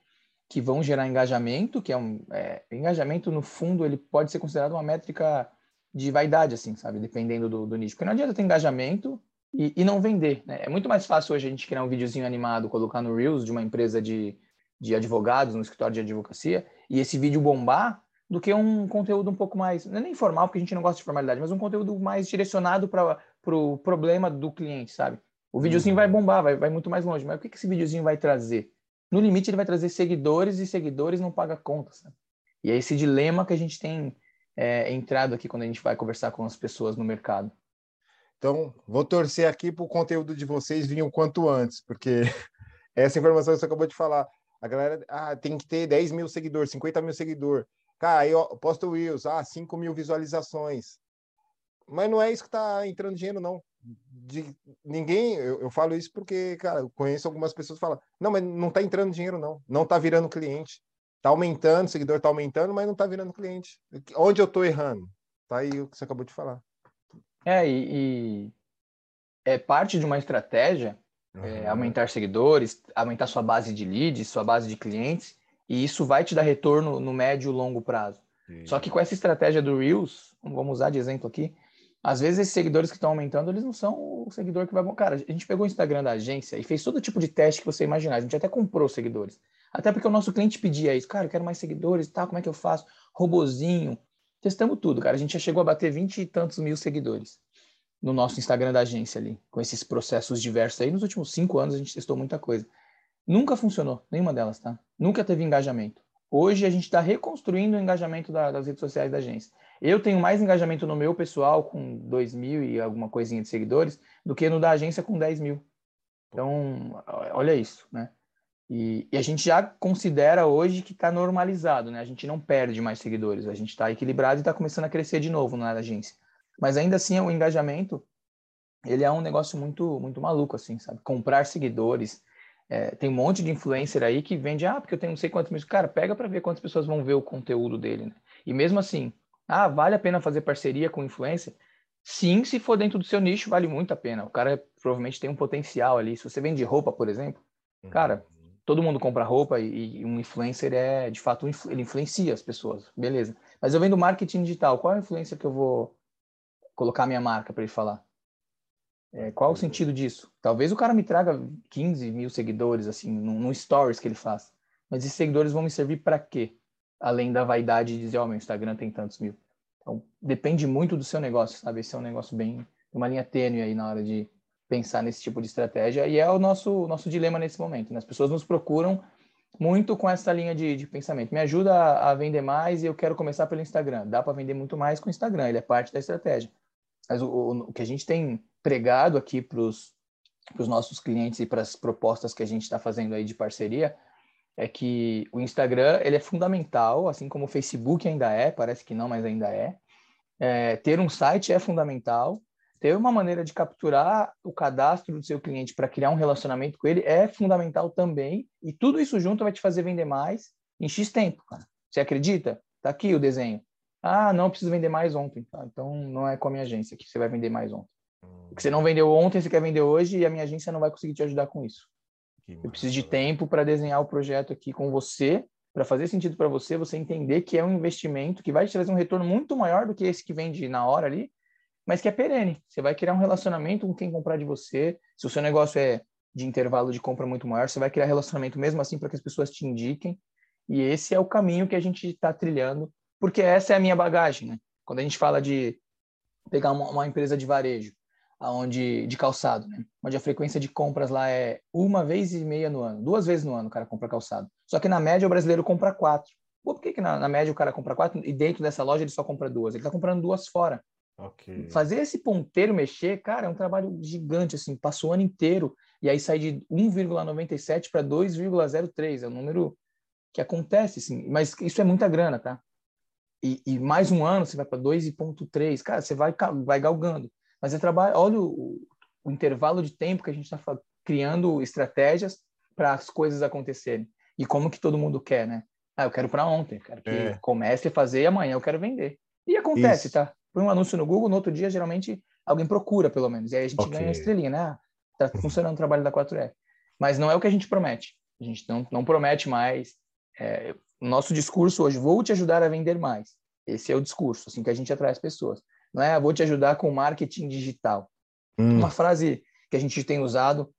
que vão gerar engajamento, que é um é, engajamento no fundo ele pode ser considerado uma métrica de vaidade, assim, sabe? Dependendo do, do nicho. Porque não adianta ter engajamento e, e, não vender, né? É muito mais fácil hoje a gente criar um videozinho animado, colocar no Reels de uma empresa de, de advogados, no escritório de advocacia, e esse vídeo bombar, do que um conteúdo um pouco mais, não é nem formal, porque a gente não gosta de formalidade, mas um conteúdo mais direcionado para o pro problema do cliente, sabe? O videozinho vai uhum. bombar, vai, vai muito mais longe, mas o que, que esse videozinho vai trazer? No limite, ele vai trazer seguidores e seguidores não paga contas. Sabe? E é esse dilema que a gente tem é, entrado aqui quando a gente vai conversar com as pessoas no mercado. Então, vou torcer aqui para o conteúdo de vocês vir o quanto antes, porque essa informação que você acabou de falar, a galera ah, tem que ter 10 mil seguidores, 50 mil seguidores. Cara, eu posto o Reels, ah, 5 mil visualizações. Mas não é isso que está entrando dinheiro, não. De, ninguém, eu, eu, falo isso porque, cara, eu conheço algumas pessoas que falam, não, mas não está entrando dinheiro, não. Não está virando cliente. Está aumentando, o seguidor está aumentando, mas não está virando cliente. Onde eu estou errando? Tá aí o que você acabou de falar. É, e, e é parte de uma estratégia uhum. é, aumentar seguidores, aumentar sua base de leads, sua base de clientes, e isso vai te dar retorno no médio e longo prazo. Sim. Só que com essa estratégia do Reels, vamos usar de exemplo aqui, às vezes esses seguidores que estão aumentando, eles não são o seguidor que vai... Cara, a gente pegou o Instagram da agência e fez todo tipo de teste que você imaginar. A gente até comprou seguidores. Até porque o nosso cliente pedia isso. Cara, eu quero mais seguidores e tal, como é que eu faço? Robozinho. Testamos tudo, cara. A gente já chegou a bater vinte e tantos mil seguidores no nosso Instagram da agência ali, com esses processos diversos aí. Nos últimos cinco anos a gente testou muita coisa. Nunca funcionou, nenhuma delas, tá? Nunca teve engajamento. Hoje a gente está reconstruindo o engajamento da, das redes sociais da agência. Eu tenho mais engajamento no meu pessoal com 2 mil e alguma coisinha de seguidores do que no da agência com 10 mil. Então, olha isso, né? E, e a gente já considera hoje que está normalizado, né? A gente não perde mais seguidores, a gente está equilibrado e está começando a crescer de novo na agência. Mas ainda assim, o engajamento, ele é um negócio muito, muito maluco, assim, sabe? Comprar seguidores, é, tem um monte de influencer aí que vende, ah, porque eu tenho não sei quantos mil. Cara, pega para ver quantas pessoas vão ver o conteúdo dele, né? E mesmo assim, ah, vale a pena fazer parceria com influencer? Sim, se for dentro do seu nicho, vale muito a pena. O cara provavelmente tem um potencial ali. Se você vende roupa, por exemplo, uhum. cara, todo mundo compra roupa e, e, um influencer é, de fato, ele influencia as pessoas, beleza. Mas eu vendo marketing digital, qual é a influência que eu vou colocar minha marca para ele falar? É, qual o sentido disso? Talvez o cara me traga 15 mil seguidores, assim, no stories que ele faz. Mas esses seguidores vão me servir para quê? Além da vaidade de dizer, ó, oh, meu Instagram tem tantos mil. Então, depende muito do seu negócio, sabe? Esse é um negócio bem, uma linha tênue aí na hora de pensar nesse tipo de estratégia. E é o nosso, nosso dilema nesse momento. Né? As pessoas nos procuram muito com essa linha de, de pensamento. Me ajuda a, a, vender mais e eu quero começar pelo Instagram. Dá para vender muito mais com o Instagram, ele é parte da estratégia. Mas o, o, que a gente tem pregado aqui para os nossos clientes e para as propostas que a gente está fazendo aí de parceria é que o Instagram ele é fundamental, assim como o Facebook ainda é, parece que não, mas ainda é. é ter um site é fundamental. Ter uma maneira de capturar o cadastro do seu cliente para criar um relacionamento com ele é fundamental também. E tudo isso junto vai te fazer vender mais em X tempo, cara. Você acredita? Tá aqui o desenho. Ah, não preciso vender mais ontem. Tá, então não é com a minha agência que você vai vender mais ontem. O que você não vendeu ontem, você quer vender hoje e a minha agência não vai conseguir te ajudar com isso. Eu preciso de tempo para desenhar o projeto aqui com você, para fazer sentido para você, você entender que é um investimento que vai te trazer um retorno muito maior do que esse que vende na hora ali, mas que é perene. Você vai criar um relacionamento com quem comprar de você. Se o seu negócio é de intervalo de compra muito maior, você vai criar relacionamento mesmo assim para que as pessoas te indiquem. E esse é o caminho que a gente está trilhando, porque essa é a minha bagagem, né? Quando a gente fala de pegar uma, uma empresa de varejo, aonde de calçado, né? Onde a frequência de compras lá é uma vez e meia no ano, duas vezes no ano o cara compra calçado. Só que na média o brasileiro compra quatro. Pô, por que, que na, na, média o cara compra quatro e dentro dessa loja ele só compra duas? Ele tá comprando duas fora. Okay. Fazer esse ponteiro mexer, cara, é um trabalho gigante, assim, passou o ano inteiro e aí sai de 1,97 para 2,03, é um número que acontece, assim, mas isso é muita grana, tá? E, e mais um ano você vai para 2,3, cara, você vai, vai galgando. Mas é trabalho, olha o, o intervalo de tempo que a gente está criando estratégias para as coisas acontecerem. E como que todo mundo quer, né? Ah, eu quero para ontem, quero que é. comece a fazer e amanhã eu quero vender. E acontece, Isso. tá? Põe um anúncio no Google, no outro dia, geralmente, alguém procura, pelo menos. E aí a gente okay. ganha a estrelinha, né? Tá uhum. funcionando o trabalho da 4R. Mas não é o que a gente promete. A gente não, não promete mais. É, nosso discurso hoje, vou te ajudar a vender mais. Esse é o discurso, assim, que a gente atrai as pessoas. Não é, vou te ajudar com marketing digital. Hum. Uma frase que a gente tem usado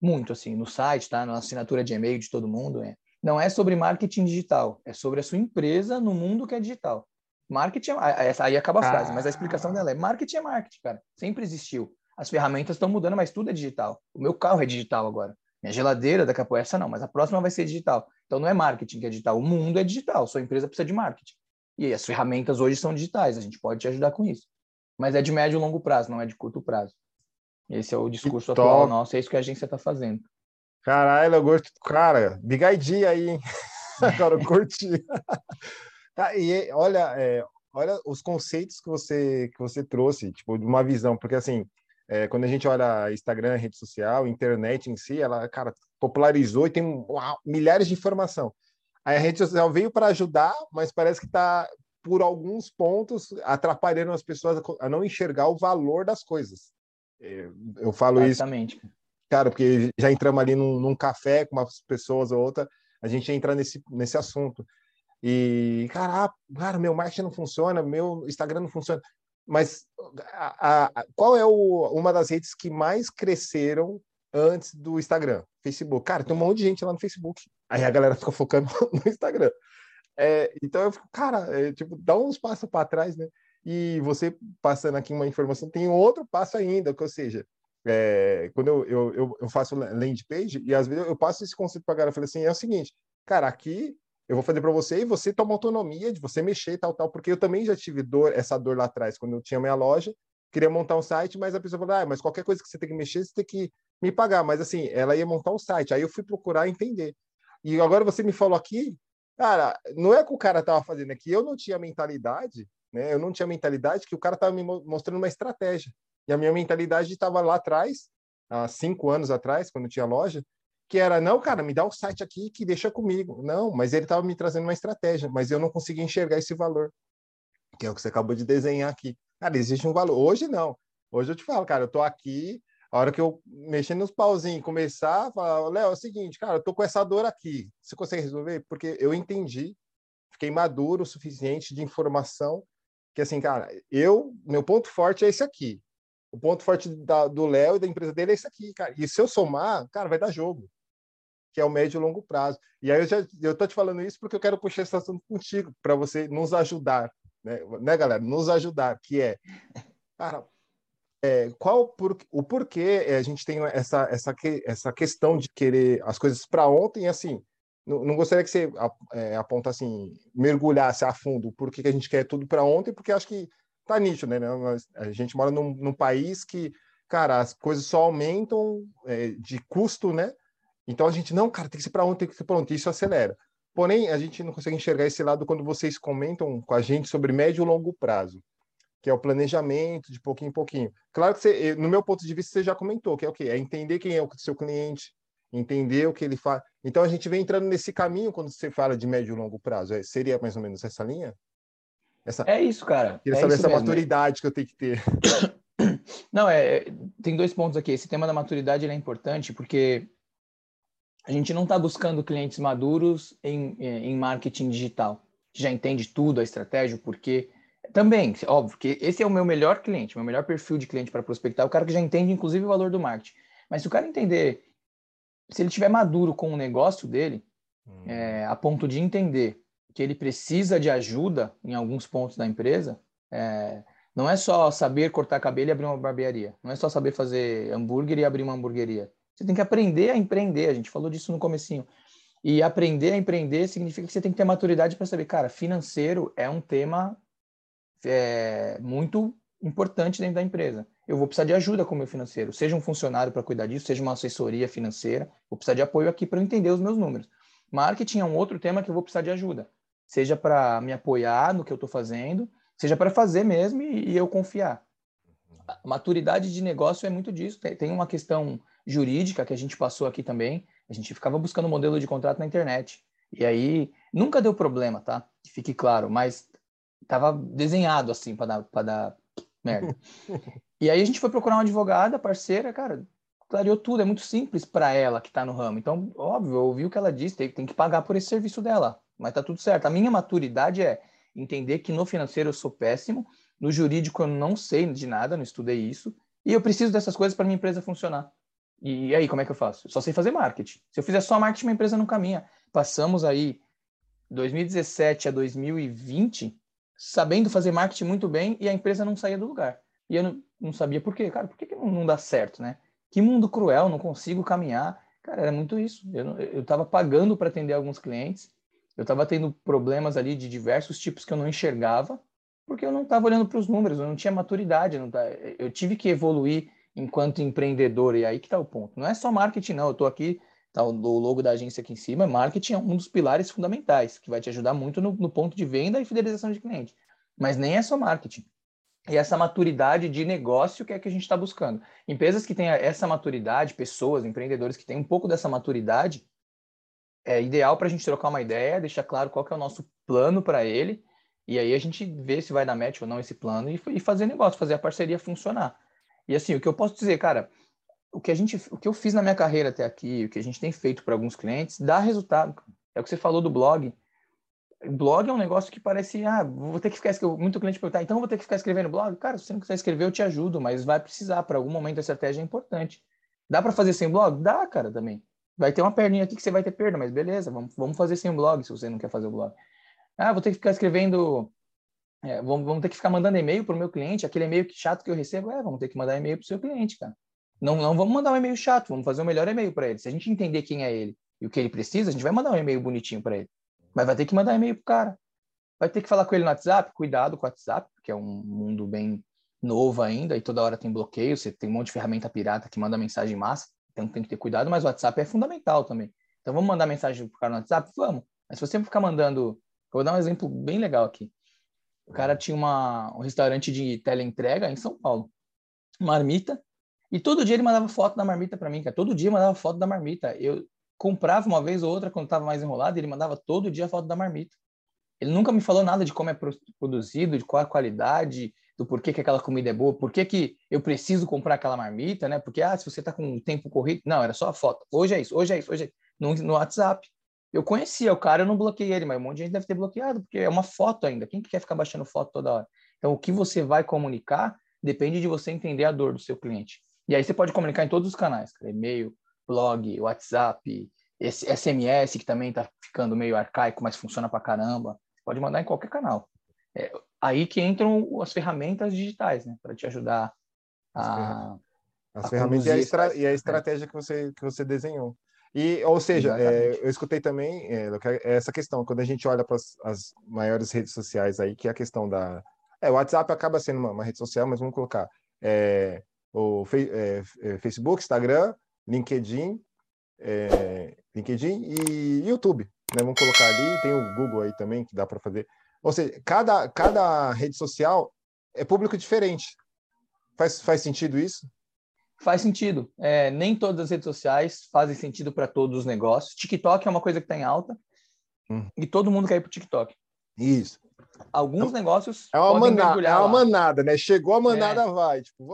muito, assim, no site, tá? Na assinatura de e-mail de todo mundo, é, não é sobre marketing digital, é sobre a sua empresa no mundo que é digital. Marketing, é, aí acaba a frase, ah. mas a explicação dela é marketing é marketing, cara. Sempre existiu. As ferramentas estão mudando, mas tudo é digital. O meu carro é digital agora. Minha geladeira, daqui a pouco essa não, mas a próxima vai ser digital. Então não é marketing que é digital, o mundo é digital, sua empresa precisa de marketing. E as ferramentas hoje são digitais, a gente pode te ajudar com isso. Mas é de médio e longo prazo, não é de curto prazo. Esse é o discurso atual nosso, é isso que a agência está fazendo. Caralho, eu gosto. Cara, big idea aí, hein? Agora eu curti. Tá, e olha, é, olha os conceitos que você, que você trouxe, tipo, de uma visão, porque assim, é, quando a gente olha Instagram, rede social, internet em si, ela, cara, popularizou e tem uau, milhares de informação. Aí a rede social veio para ajudar, mas parece que está, por alguns pontos, atrapalhando as pessoas a não enxergar o valor das coisas. É, eu falo Exatamente. isso. Cara, porque já entramos ali num, num café com umas pessoas ou outra, a gente entra nesse, nesse assunto. E, cara, cara, meu marketing não funciona, meu Instagram não funciona. Mas a, a, qual é o, uma das redes que mais cresceram antes do Instagram? Facebook. Cara, tem um monte de gente lá no Facebook. Aí a galera fica focando no Instagram. É, então eu fico, cara, é, tipo, dá uns passos para trás, né? E você passando aqui uma informação, tem outro passo ainda, que, ou seja, é, quando eu, eu, eu, faço landing page, e às vezes eu passo esse conceito para a galera, eu falo assim, é o seguinte, cara, aqui eu vou fazer para você e você toma autonomia de você mexer e tal, tal, porque eu também já tive dor, essa dor lá atrás, quando eu tinha minha loja, queria montar um site, mas a pessoa falou, ah, mas qualquer coisa que você tem que mexer, você tem que me pagar, mas assim, ela ia montar um site, aí eu fui procurar entender. E agora você me falou aqui, cara, não é que o cara tava fazendo aqui, eu não tinha mentalidade, né? Eu não tinha mentalidade que o cara tava me mostrando uma estratégia. E a minha mentalidade estava lá atrás, há cinco anos atrás, quando tinha loja, que era, não, cara, me dá o site aqui que deixa comigo. Não, mas ele estava me trazendo uma estratégia, mas eu não conseguia enxergar esse valor, que é o que você acabou de desenhar aqui. Cara, existe um valor. Hoje não. Hoje eu te falo, cara, eu tô aqui, a hora que eu mexer nos pauzinhos, começar, falar, Léo, é o seguinte, cara, eu tô com essa dor aqui. Você consegue resolver? Porque eu entendi, fiquei maduro o suficiente de informação que assim, cara, eu, meu ponto forte é esse aqui. O ponto forte da, do Léo e da empresa dele é esse aqui, cara. E se eu somar, cara, vai dar jogo que é o médio e longo prazo. E aí eu já eu tô te falando isso porque eu quero puxar esse assunto contigo para você nos ajudar, né? né, galera? Nos ajudar, que é, cara, é, qual por, o porquê a gente tem essa essa essa questão de querer as coisas para ontem, assim. Não, não, gostaria que você é, aponta assim, mergulhasse a fundo por que a gente quer tudo para ontem, porque acho que tá nítido, né? A gente mora num, num país que, cara, as coisas só aumentam é, de custo, né? Então a gente, não, cara, tem que ser para ontem, tem que ser para ontem, isso acelera. Porém, a gente não consegue enxergar esse lado quando vocês comentam com a gente sobre médio e longo prazo, que é o planejamento de pouquinho em pouquinho. Claro que você, no meu ponto de vista, você já comentou, que é o quê? É entender quem é o seu cliente, entender o que ele faz. Então a gente vem entrando nesse caminho quando você fala de médio e longo prazo. É, seria mais ou menos essa linha? Essa, é isso, cara. Queria é saber essa mesmo. maturidade que eu tenho que ter. Não, é, tem dois pontos aqui. Esse tema da maturidade é importante porque a gente não está buscando clientes maduros em, em marketing digital, que já entende tudo, a estratégia, o porquê. Também, óbvio, que esse é o meu melhor cliente, meu melhor perfil de cliente para prospectar, o cara que já entende, inclusive, o valor do marketing. Mas se o cara entender, se ele estiver maduro com o negócio dele, hum. é, a ponto de entender que ele precisa de ajuda em alguns pontos da empresa, é, não é só saber cortar cabelo e abrir uma barbearia, não é só saber fazer hambúrguer e abrir uma hamburgueria. Você tem que aprender a empreender. A gente falou disso no comecinho. E aprender a empreender significa que você tem que ter maturidade para saber, cara, financeiro é um tema é, muito importante dentro da empresa. Eu vou precisar de ajuda com o meu financeiro, seja um funcionário para cuidar disso, seja uma assessoria financeira, vou precisar de apoio aqui para eu entender os meus números. Marketing é um outro tema que eu vou precisar de ajuda, seja para me apoiar no que eu estou fazendo, seja para fazer mesmo e, e, eu confiar. Maturidade de negócio é muito disso. Tem, uma questão jurídica que a gente passou aqui também. A gente ficava buscando modelo de contrato na internet. E aí nunca deu problema, tá? Que fique claro, mas tava desenhado assim para dar, dar merda. e aí a gente foi procurar uma advogada, parceira, cara, clareou tudo, é muito simples para ela que está no ramo. Então, óbvio, eu ouvi o que ela disse, tem, tem que pagar por esse serviço dela, mas tá tudo certo. A minha maturidade é entender que no financeiro eu sou péssimo, no jurídico eu não sei de nada, não estudei isso, e eu preciso dessas coisas para minha empresa funcionar. E aí, como é que eu faço? Eu só sei fazer marketing. Se eu fizer só marketing, minha empresa não caminha. Passamos aí 2017 a 2020 sabendo fazer marketing muito bem e a empresa não saía do lugar. E eu não, não sabia por quê. Cara, por que, que não, não dá certo, né? Que mundo cruel, não consigo caminhar. Cara, era muito isso. Eu estava pagando para atender alguns clientes, eu estava tendo problemas ali de diversos tipos que eu não enxergava, porque eu não estava olhando para os números, eu não tinha maturidade, não tá... eu tive que evoluir enquanto empreendedor, e aí que está o ponto. Não é só marketing, não. Eu estou aqui, tá o logo da agência aqui em cima, marketing é um dos pilares fundamentais, que vai te ajudar muito no, no ponto de venda e fidelização de cliente. Mas nem é só marketing e essa maturidade de negócio que é que a gente está buscando. Empresas que têm essa maturidade, pessoas, empreendedores que têm um pouco dessa maturidade, é ideal para a gente trocar uma ideia, deixar claro qual que é o nosso plano para ele, e aí a gente vê se vai dar match ou não esse plano e, e fazer negócio, fazer a parceria funcionar. E assim, o que eu posso dizer, cara, o que a gente, o que eu fiz na minha carreira até aqui, o que a gente tem feito para alguns clientes, dá resultado. É o que você falou do blog blog é um negócio que parece, ah, vou ter que ficar. Muito cliente perguntar, então vou ter que ficar escrevendo blog? Cara, se você não quiser escrever, eu te ajudo, mas vai precisar, para algum momento a estratégia é importante. Dá para fazer sem blog? Dá, cara, também. Vai ter uma perninha aqui que você vai ter perda, mas beleza, vamos, vamos fazer sem blog se você não quer fazer o blog. Ah, vou ter que ficar escrevendo. É, vamos, vamos ter que ficar mandando e-mail para o meu cliente, aquele e-mail chato que eu recebo. É, vamos ter que mandar e-mail para o seu cliente, cara. Não, não vamos mandar um e-mail chato, vamos fazer o melhor e-mail para ele. Se a gente entender quem é ele e o que ele precisa, a gente vai mandar um e-mail bonitinho para ele. Mas vai ter que mandar e-mail pro cara. Vai ter que falar com ele no WhatsApp, cuidado com o WhatsApp, porque é um mundo bem novo ainda e toda hora tem bloqueio, você tem um monte de ferramenta pirata que manda mensagem em massa, então tem que ter cuidado, mas o WhatsApp é fundamental também. Então vamos mandar mensagem pro cara no WhatsApp? Vamos. Mas se você ficar mandando, eu vou dar um exemplo bem legal aqui. O cara tinha uma, um restaurante de teleentrega em São Paulo, marmita, e todo dia ele mandava foto da marmita para mim, cara. Todo dia mandava foto da marmita. Eu comprava uma vez ou outra quando estava mais enrolado, ele mandava todo dia foto da marmita. Ele nunca me falou nada de como é produzido, de qual a qualidade, do porquê que aquela comida é boa, por que eu preciso comprar aquela marmita, né? Porque, ah, se você está com um tempo corrido. Não, era só a foto. Hoje é isso, hoje é isso, hoje é isso. No, no WhatsApp. Eu conhecia o cara, eu não bloqueei ele, mas um monte de gente deve ter bloqueado, porque é uma foto ainda. Quem que quer ficar baixando foto toda hora? Então, o que você vai comunicar depende de você entender a dor do seu cliente. E aí você pode comunicar em todos os canais, e-mail, blog, WhatsApp, SMS que também está ficando meio arcaico, mas funciona para caramba. Você pode mandar em qualquer canal. É, aí que entram as ferramentas digitais, né, para te ajudar a as a ferramentas e a, estra e a, estratégia que você que você desenhou. E, ou seja, é, eu escutei também é, essa questão, quando a gente olha para as maiores redes sociais aí, que é a questão da. É, o WhatsApp acaba sendo uma, uma rede social, mas vamos colocar é, o é, é, Facebook, Instagram, LinkedIn, é, LinkedIn e YouTube. Né? Vamos colocar ali, tem o Google aí também, que dá para fazer. Ou seja, cada, cada rede social é público diferente. Faz, faz sentido isso? Faz sentido. É, nem todas as redes sociais fazem sentido para todos os negócios. TikTok é uma coisa que está em alta hum. e todo mundo quer ir para o TikTok. Isso. Alguns então, negócios. É uma, manada, é uma manada, né? Chegou a manada, é. vai. Tipo,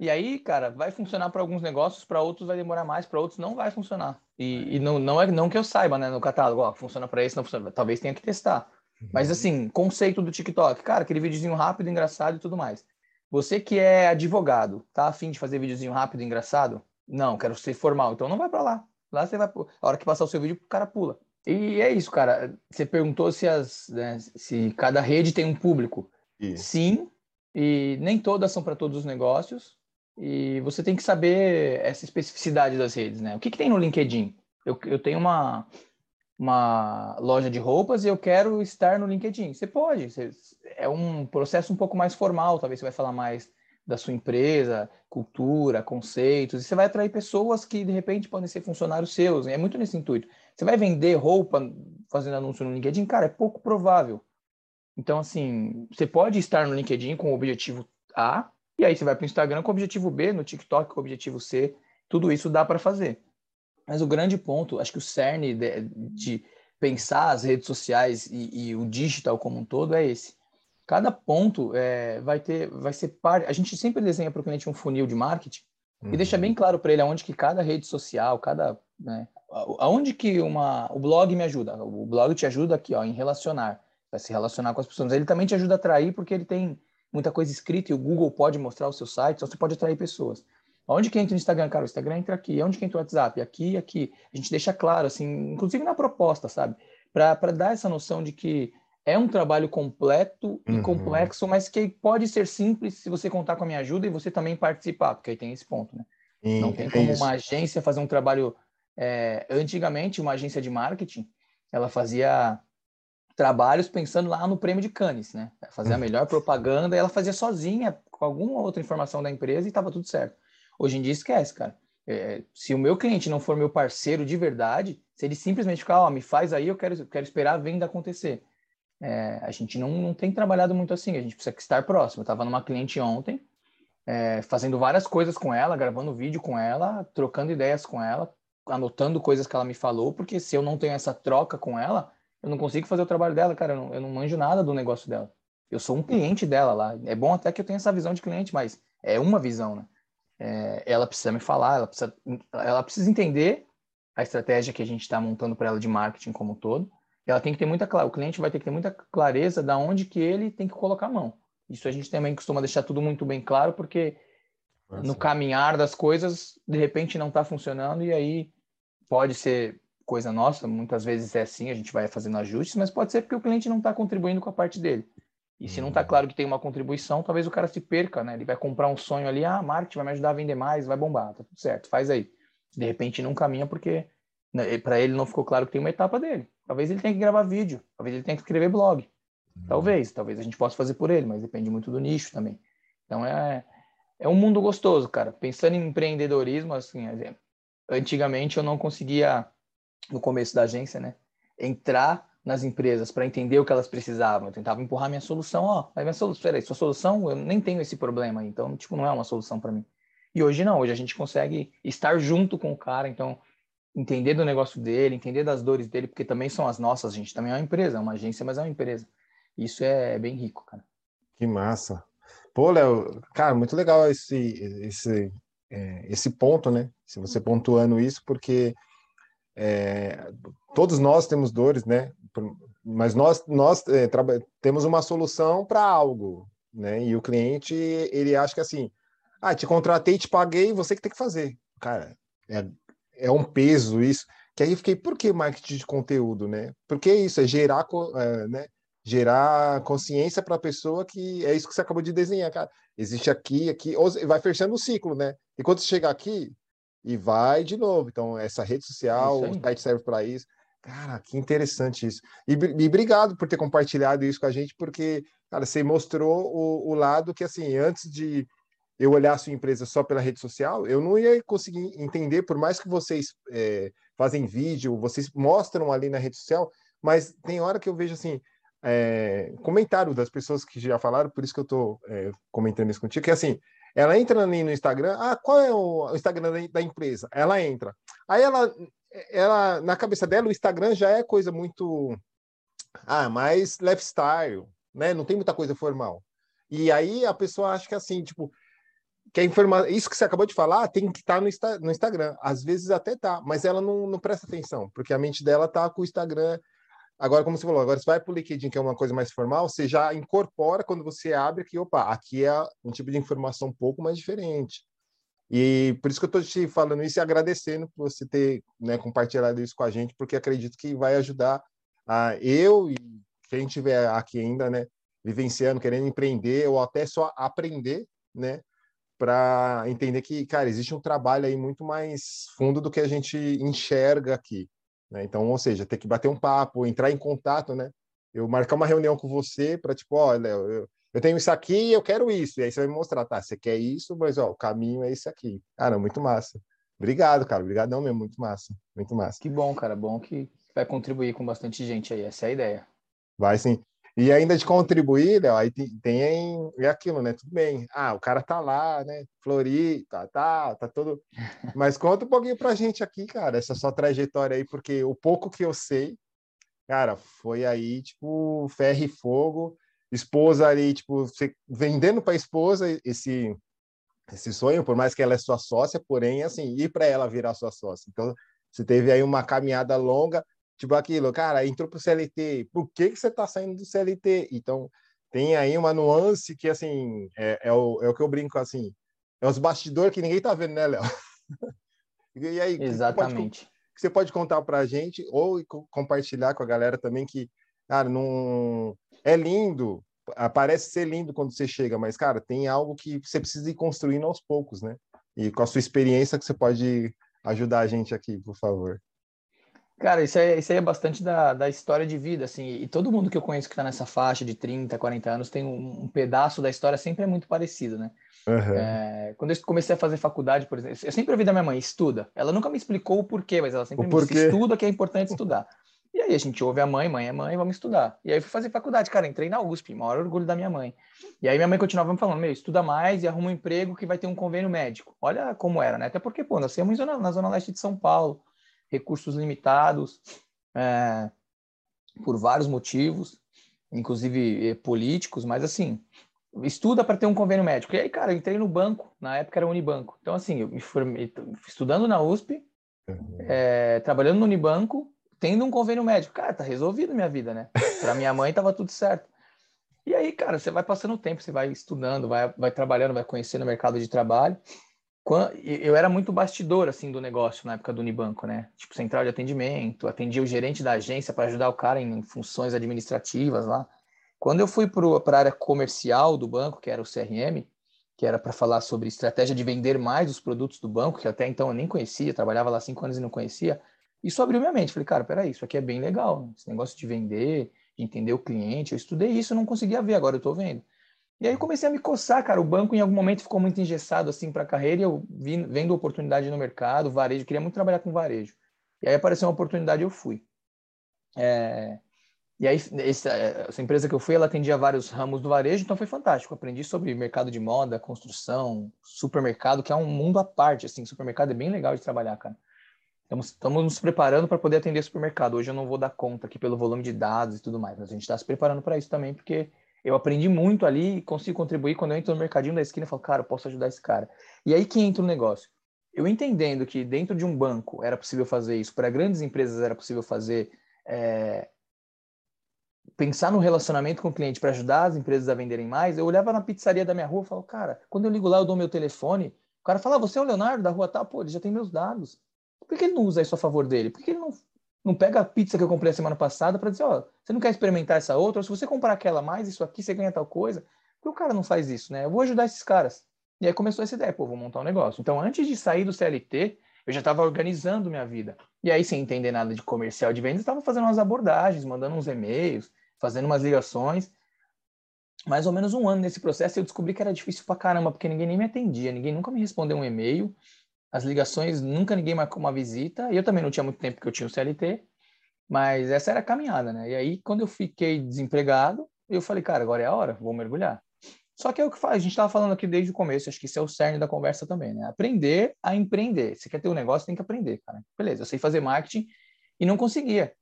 e aí, cara, vai funcionar para alguns negócios, para outros vai demorar mais, para outros não vai funcionar. E, e, não, não é não que eu saiba, né, no catálogo, ó, funciona para esse, não funciona. Talvez tenha que testar. Mas uhum. assim, conceito do TikTok, cara, aquele videozinho rápido, engraçado e tudo mais. Você que é advogado, tá afim de fazer videozinho rápido, engraçado? Não, quero ser formal. Então não vai para lá. Lá você vai, a hora que passar o seu vídeo, o cara pula. E é isso, cara. Você perguntou se as, né, se cada rede tem um público. Sim, e nem todas são para todos os negócios. E você tem que saber essa especificidade das redes, né? O que, que tem no LinkedIn? Eu, eu tenho uma, uma loja de roupas e eu quero estar no LinkedIn. Você pode, você, é um processo um pouco mais formal, talvez você vai falar mais da sua empresa, cultura, conceitos, e você vai atrair pessoas que de repente podem ser funcionários seus, é muito nesse intuito. Você vai vender roupa fazendo anúncio no LinkedIn? Cara, é pouco provável. Então, assim, você pode estar no LinkedIn com o objetivo A, e aí você vai para o Instagram com o objetivo B, no TikTok com o objetivo C, tudo isso dá para fazer. Mas o grande ponto, acho que o cerne de, de, pensar as redes sociais e, e, o digital como um todo é esse. Cada ponto é, vai ter, vai ser parte. A gente sempre desenha para o cliente um funil de marketing uhum. e deixa bem claro para ele aonde que cada rede social, cada, né, aonde que uma, o blog me ajuda. O blog te ajuda aqui, ó, em relacionar, vai se relacionar com as pessoas. Ele também te ajuda a atrair porque ele tem muita coisa escrita e o Google pode mostrar o seu site, então você pode atrair pessoas. Onde que entra o Instagram, cara? O Instagram entra aqui. Onde que entra o WhatsApp? Aqui e aqui. A gente deixa claro, assim, inclusive na proposta, sabe? Para dar essa noção de que é um trabalho completo e uhum. complexo, mas que pode ser simples se você contar com a minha ajuda e você também participar, porque aí tem esse ponto, né? Sim, Não tem é como uma agência fazer um trabalho. É, antigamente, uma agência de marketing, ela fazia trabalhos pensando lá no prêmio de Cannes, né? Fazer a uhum. melhor propaganda, ela fazia sozinha, com alguma outra informação da empresa e estava tudo certo. Hoje em dia esquece, cara. É, se o meu cliente não for meu parceiro de verdade, se ele simplesmente ficar, ó, oh, me faz aí, eu quero, quero esperar a venda acontecer. É, a gente não, não tem trabalhado muito assim, a gente precisa estar próximo. Eu estava numa cliente ontem, é, fazendo várias coisas com ela, gravando vídeo com ela, trocando ideias com ela, anotando coisas que ela me falou, porque se eu não tenho essa troca com ela, eu não consigo fazer o trabalho dela, cara, eu não, eu não manjo nada do negócio dela. Eu sou um cliente dela lá. É bom até que eu tenha essa visão de cliente, mas é uma visão, né? É, ela precisa me falar, ela precisa, ela precisa entender a estratégia que a gente está montando para ela de marketing como um todo. Ela tem que ter muita o cliente vai ter que ter muita clareza da onde que ele tem que colocar a mão. Isso a gente também costuma deixar tudo muito bem claro, porque Nossa. no caminhar das coisas, de repente não está funcionando e aí pode ser coisa nossa, muitas vezes é assim, a gente vai fazendo ajustes, mas pode ser porque o cliente não está contribuindo com a parte dele. E se não está uhum. claro que tem uma contribuição, talvez o cara se perca, né? Ele vai comprar um sonho ali, ah, marketing vai me ajudar a vender mais, vai bombar, tá tudo certo, faz aí. De repente não caminha porque né, para ele não ficou claro que tem uma etapa dele. Talvez ele tenha que gravar vídeo, talvez ele tenha que escrever blog. Uhum. Talvez, talvez a gente possa fazer por ele, mas depende muito do nicho também. Então é é um mundo gostoso, cara. Pensando em empreendedorismo, assim, antigamente eu não conseguia no começo da agência, né, entrar nas empresas para entender o que elas precisavam. Eu tentava empurrar minha solução, ó, oh, minha solução, peraí, sua solução, eu nem tenho esse problema, então, tipo, não é uma solução para mim. E hoje não, hoje a gente consegue estar junto com o cara, então, entender do negócio dele, entender das dores dele, porque também são as nossas, a gente também é uma empresa, é uma agência, mas é uma empresa. Isso é bem rico, cara. Que massa. Pô, Léo, cara, muito legal esse, esse, é, esse ponto, né? Se você pontuando isso, porque é, todos nós temos dores, né? Mas nós, nós é, temos uma solução para algo, né? E o cliente, ele acha que assim, ah, te contratei, te paguei, você que tem que fazer. Cara, é, é um peso isso. Que aí eu fiquei, por que marketing de conteúdo, né? Porque isso é gerar, é, né? Gerar consciência para a pessoa que é isso que você acabou de desenhar, cara. Existe aqui, aqui, ou vai fechando o ciclo, né? E quando você chegar aqui, e vai de novo. Então, essa rede social, o site serve para isso. Cara, que interessante isso. E, e, obrigado por ter compartilhado isso com a gente, porque, cara, você mostrou o, o lado que, assim, antes de eu olhar a sua empresa só pela rede social, eu não ia conseguir entender, por mais que vocês é, fazem vídeo, vocês mostram ali na rede social, mas tem hora que eu vejo, assim, é, comentário das pessoas que já falaram, por isso que eu estou é, comentando isso contigo, que assim, ela entra ali no Instagram, ah, qual é o Instagram da empresa? Ela entra. Aí ela, ela na cabeça dela, o Instagram já é coisa muito, ah, mais lifestyle, né? Não tem muita coisa formal. E aí a pessoa acha que assim, tipo, que a informação, isso que você acabou de falar tem que estar tá no, no Instagram. Às vezes até tá, mas ela não, não presta atenção, porque a mente dela tá com o Instagram Agora, como você falou, agora você vai para o LinkedIn, que é uma coisa mais formal, você já incorpora quando você abre que, opa, aqui é um tipo de informação um pouco mais diferente. E por isso que eu estou te falando isso e agradecendo por você ter né, compartilhado isso com a gente, porque acredito que vai ajudar a eu e quem estiver aqui ainda, né, vivenciando, querendo empreender ou até só aprender, né, para entender que, cara, existe um trabalho aí muito mais fundo do que a gente enxerga aqui. Né? Então, ou seja, ter que bater um papo, entrar em contato, né? Eu marcar uma reunião com você para, tipo, olha, eu, eu tenho isso aqui e eu quero isso. E aí você vai me mostrar, tá, você quer isso, mas ó, o caminho é esse aqui. Cara, muito massa. Obrigado, cara. Obrigadão mesmo, muito massa. Muito massa. Que bom, cara. Bom que vai contribuir com bastante gente aí. Essa é a ideia. Vai sim. E ainda de contribuir, Léo, aí tem, tem é aquilo, né? Tudo bem. Ah, o cara tá lá, né? Flori, tá, tá, tá todo. Mas conta um pouquinho pra gente aqui, cara, essa sua trajetória aí, porque o pouco que eu sei, cara, foi aí, tipo, ferro e fogo, esposa ali, tipo, vendendo para a esposa esse esse sonho, por mais que ela é sua sócia, porém, assim, ir para ela virar sua sócia. Então, você teve aí uma caminhada longa, tipo aquilo, cara, entrou para o CLT, por que, que você está saindo do CLT? Então, tem aí uma nuance que, assim, é, é, o, é o que eu brinco, assim, é os bastidores que ninguém tá vendo, né, Léo? e aí, Exatamente. Que você pode contar para a gente ou compartilhar com a galera também que, cara, não é lindo parece ser lindo quando você chega, mas, cara, tem algo que você precisa ir construindo aos poucos, né? E com a sua experiência que você pode ajudar a gente aqui, por favor. Cara, isso aí, isso aí é bastante da, da história de vida, assim, e todo mundo que eu conheço que está nessa faixa de 30, 40 anos tem um, um, pedaço da história sempre é muito parecido, né? Uhum. É, quando eu comecei a fazer faculdade, por exemplo, eu sempre ouvi da minha mãe, estuda. Ela nunca me explicou o porquê, mas ela sempre me disse, estuda que é importante estudar. E aí a gente ouve a mãe, mãe é mãe, vamos estudar. E aí eu fui fazer faculdade, cara, entrei na USP, maior orgulho da minha mãe. E aí minha mãe continuava me falando, meu, estuda mais e arruma um emprego que vai ter um convênio médico. Olha como era, né? Até porque, pô, nós temos na zona leste de São Paulo, recursos limitados, é, por vários motivos, inclusive eh, políticos, mas assim, estuda para ter um convênio médico. E aí, cara, eu entrei no banco, na época era Unibanco. Então, assim, eu me formei estudando na USP, é, trabalhando no Unibanco, tendo um convênio médico. Cara, tá resolvido minha vida, né? Para minha mãe tava tudo certo. E aí, cara, você vai passando o tempo, você vai estudando, vai, vai trabalhando, vai conhecendo o mercado de trabalho. Eu era muito bastidor, assim, do negócio na época do Unibanco, né? Tipo, central de atendimento, atendia o gerente da agência para ajudar o cara em funções administrativas lá. Quando eu fui para a área comercial do banco, que era o CRM, que era para falar sobre estratégia de vender mais os produtos do banco, que até então eu nem conhecia, trabalhava lá cinco anos e não conhecia, isso abriu minha mente. Falei, cara, peraí, isso aqui é bem legal. Esse negócio de vender, de entender o cliente. Eu estudei isso, não conseguia ver, agora eu estou vendo. E aí comecei a me coçar, cara. O banco em algum momento ficou muito engessado assim para a carreira e eu vi, vendo oportunidade no mercado, varejo, queria muito trabalhar com varejo. E aí apareceu uma oportunidade e eu fui. É... E aí, essa, essa, empresa que eu fui, ela atendia vários ramos do varejo, então foi fantástico. Aprendi sobre mercado de moda, construção, supermercado, que é um mundo à parte, assim. Supermercado é bem legal de trabalhar, cara. Estamos, estamos nos preparando para poder atender supermercado. Hoje eu não vou dar conta aqui pelo volume de dados e tudo mais, mas a gente está se preparando para isso também, porque eu aprendi muito ali e consigo contribuir. Quando eu entro no mercadinho da esquina, eu falo, cara, eu posso ajudar esse cara. E aí que entra o negócio. Eu entendendo que dentro de um banco era possível fazer isso, para grandes empresas era possível fazer, é... pensar no relacionamento com o cliente para ajudar as empresas a venderem mais, eu olhava na pizzaria da minha rua e falava, cara, quando eu ligo lá, eu dou meu telefone, o cara fala, ah, você é o Leonardo da rua tal, pô, ele já tem meus dados. Por que ele não usa isso a favor dele? Por que ele não, não pega a pizza que eu comprei a semana passada para dizer, ó, você não quer experimentar essa outra? Ou se você comprar aquela mais, isso aqui, você ganha tal coisa. Por que o cara não faz isso, né? Eu vou ajudar esses caras. E aí começou essa ideia, pô, vou montar um negócio. Então, antes de sair do CLT, eu já estava organizando minha vida. E aí, sem entender nada de comercial de vendas, estava fazendo umas abordagens, mandando uns e-mails, fazendo umas ligações. Mais ou menos um ano nesse processo, eu descobri que era difícil pra caramba, porque ninguém nem me atendia, ninguém nunca me respondeu um e-mail as ligações, nunca ninguém marcou uma visita, e eu também não tinha muito tempo que eu tinha o CLT, mas essa era a caminhada, né? E aí, quando eu fiquei desempregado, eu falei, cara, agora é a hora, vou mergulhar. Só que é o que faz, a gente estava falando aqui desde o começo, acho que isso é o cerne da conversa também, né? Aprender a empreender. Você quer ter um negócio, tem que aprender, cara. Beleza, eu sei fazer marketing e não conseguia.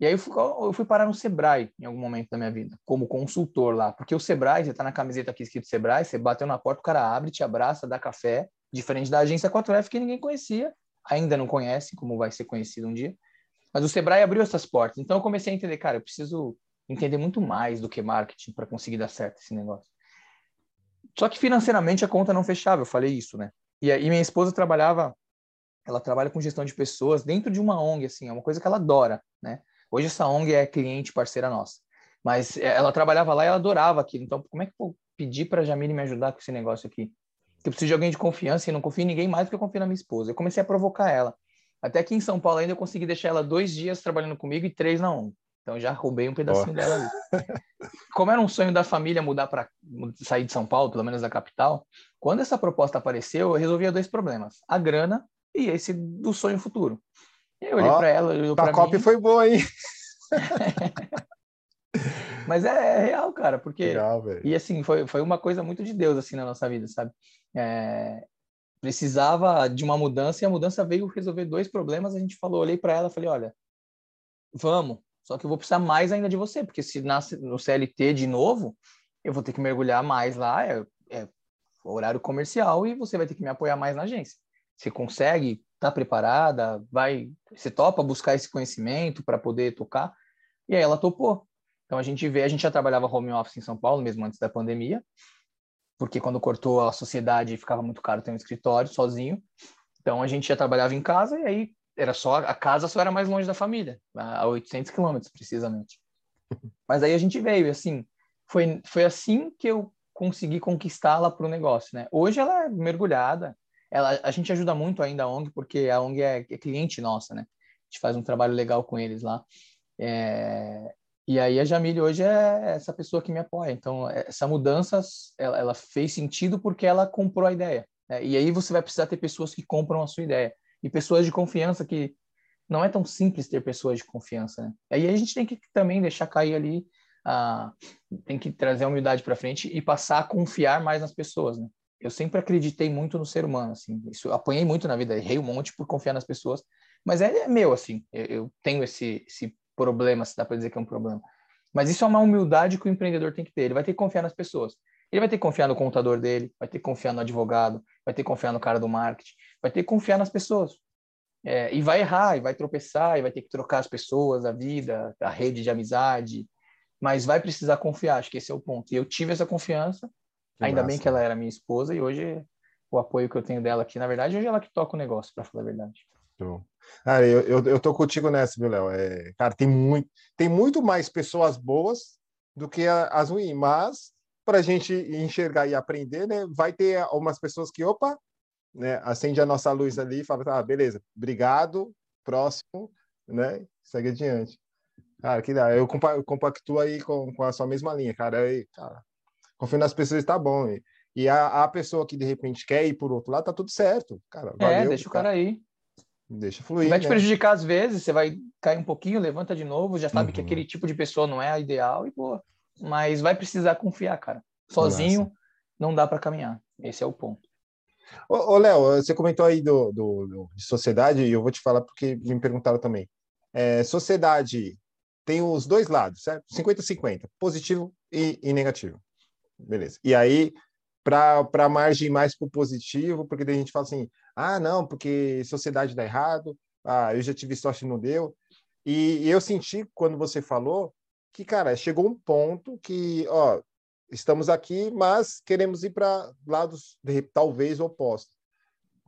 E aí eu fui, eu fui, parar no Sebrae em algum momento da minha vida, como consultor lá. Porque o Sebrae, você tá na camiseta aqui escrito Sebrae, você bateu na porta, o cara abre, te abraça, dá café, Diferente da agência 4F, que ninguém conhecia, ainda não conhece, como vai ser conhecido um dia. Mas o Sebrae abriu essas portas. Então eu comecei a entender, cara, eu preciso entender muito mais do que marketing para conseguir dar certo esse negócio. Só que financeiramente a conta não fechava, eu falei isso, né? E aí minha esposa trabalhava, ela trabalha com gestão de pessoas dentro de uma ONG, assim, é uma coisa que ela adora, né? Hoje essa ONG é cliente, parceira nossa. Mas é, ela trabalhava lá e ela adorava aquilo. Então, como é que eu vou pedir para a Jamile me ajudar com esse negócio aqui? Eu preciso de alguém de confiança e não confio em ninguém mais do que eu confio na minha esposa. Eu comecei a provocar ela. Até aqui em São Paulo ainda eu consegui deixar ela dois dias trabalhando comigo e três na ONG. Então já roubei um pedacinho oh. dela ali. Como era um sonho da família mudar para sair de São Paulo, pelo menos da capital, quando essa proposta apareceu, eu resolvia dois problemas: a grana e esse do sonho futuro. Eu olhei oh, para ela, olhou para mim. A cópia foi boa, hein? Mas é, é, real, cara, porque. Legal, e assim, foi, foi uma coisa muito de Deus, assim, na nossa vida, sabe? É, precisava de uma mudança e a mudança veio resolver dois problemas. A gente falou, olhei para ela falei: olha, vamos. Só que eu vou precisar mais ainda de você, porque se nasce no CLT de novo, eu vou ter que mergulhar mais lá, é, é horário comercial e você vai ter que me apoiar mais na agência. Você consegue, tá preparada, vai, você topa buscar esse conhecimento para poder tocar? E aí ela topou. Então a gente vê, a gente já trabalhava home office em São Paulo mesmo antes da pandemia, porque quando cortou a sociedade ficava muito caro ter um escritório sozinho. Então a gente já trabalhava em casa e aí era só a casa só era mais longe da família, a 800 quilômetros precisamente. Mas aí a gente veio e assim foi foi assim que eu consegui conquistá-la para o negócio, né? Hoje ela é mergulhada, ela a gente ajuda muito ainda a ONG porque a ONG é, é cliente nossa, né? A gente faz um trabalho legal com eles lá. É, e aí a Jamile hoje é essa pessoa que me apoia. Então essa mudança ela, ela fez sentido porque ela comprou a ideia. Né? E aí você vai precisar ter pessoas que compram a sua ideia e pessoas de confiança que não é tão simples ter pessoas de confiança, né? Aí a gente tem que também deixar cair ali, a, tem que trazer a humildade para frente e passar a confiar mais nas pessoas, né? Eu sempre acreditei muito no ser humano, assim. Isso apanhei muito na vida, errei um monte por confiar nas pessoas, mas é, é meu, assim. Eu, eu, tenho esse, esse problema, se dá para dizer que é um problema. Mas isso é uma humildade que o empreendedor tem que ter. Ele vai ter que confiar nas pessoas. Ele vai ter que confiar no contador dele, vai ter que confiar no advogado, vai ter que confiar no cara do marketing, vai ter que confiar nas pessoas. É, e vai errar, e vai tropeçar, e vai ter que trocar as pessoas, a vida, a rede de amizade, mas vai precisar confiar, acho que esse é o ponto. E eu tive essa confiança, que ainda massa. bem que ela era minha esposa, e hoje o apoio que eu tenho dela aqui, na verdade, hoje é ela que toca o negócio, para falar a verdade. Ah, eu, eu, eu tô contigo nessa, viu, Léo? É, cara, tem muito, tem muito mais pessoas boas do que as ruins, mas para a gente enxergar e aprender, né? Vai ter algumas pessoas que, opa, né? Acende a nossa luz ali e fala, ah, beleza, obrigado, próximo, né? Segue adiante. Cara, que dá. Eu compactuo aí com, com a sua mesma linha, cara. Aí, cara, confio nas pessoas, tá bom. E, e a, a pessoa que de repente quer ir por outro lado, tá tudo certo. Cara, é, valeu, é, deixa o cara aí. Deixa fluir. Vai te né? prejudicar às vezes, você vai cair um pouquinho, levanta de novo, já sabe uhum. que aquele tipo de pessoa não é a ideal e, pô, mas vai precisar confiar, cara. Sozinho Nossa. não dá para caminhar. Esse é o ponto. Ô, Léo, você comentou aí do, do, do, de sociedade e eu vou te falar porque me perguntaram também. É, sociedade tem os dois lados, certo? 50-50, positivo e, e, negativo. Beleza. E aí, para a margem mais para o positivo, porque daí a gente fala assim: ah, não, porque sociedade dá errado, ah, eu já tive sorte e não deu. E, eu senti, quando você falou, que, cara, chegou um ponto que, ó, estamos aqui, mas queremos ir para lados talvez opostos.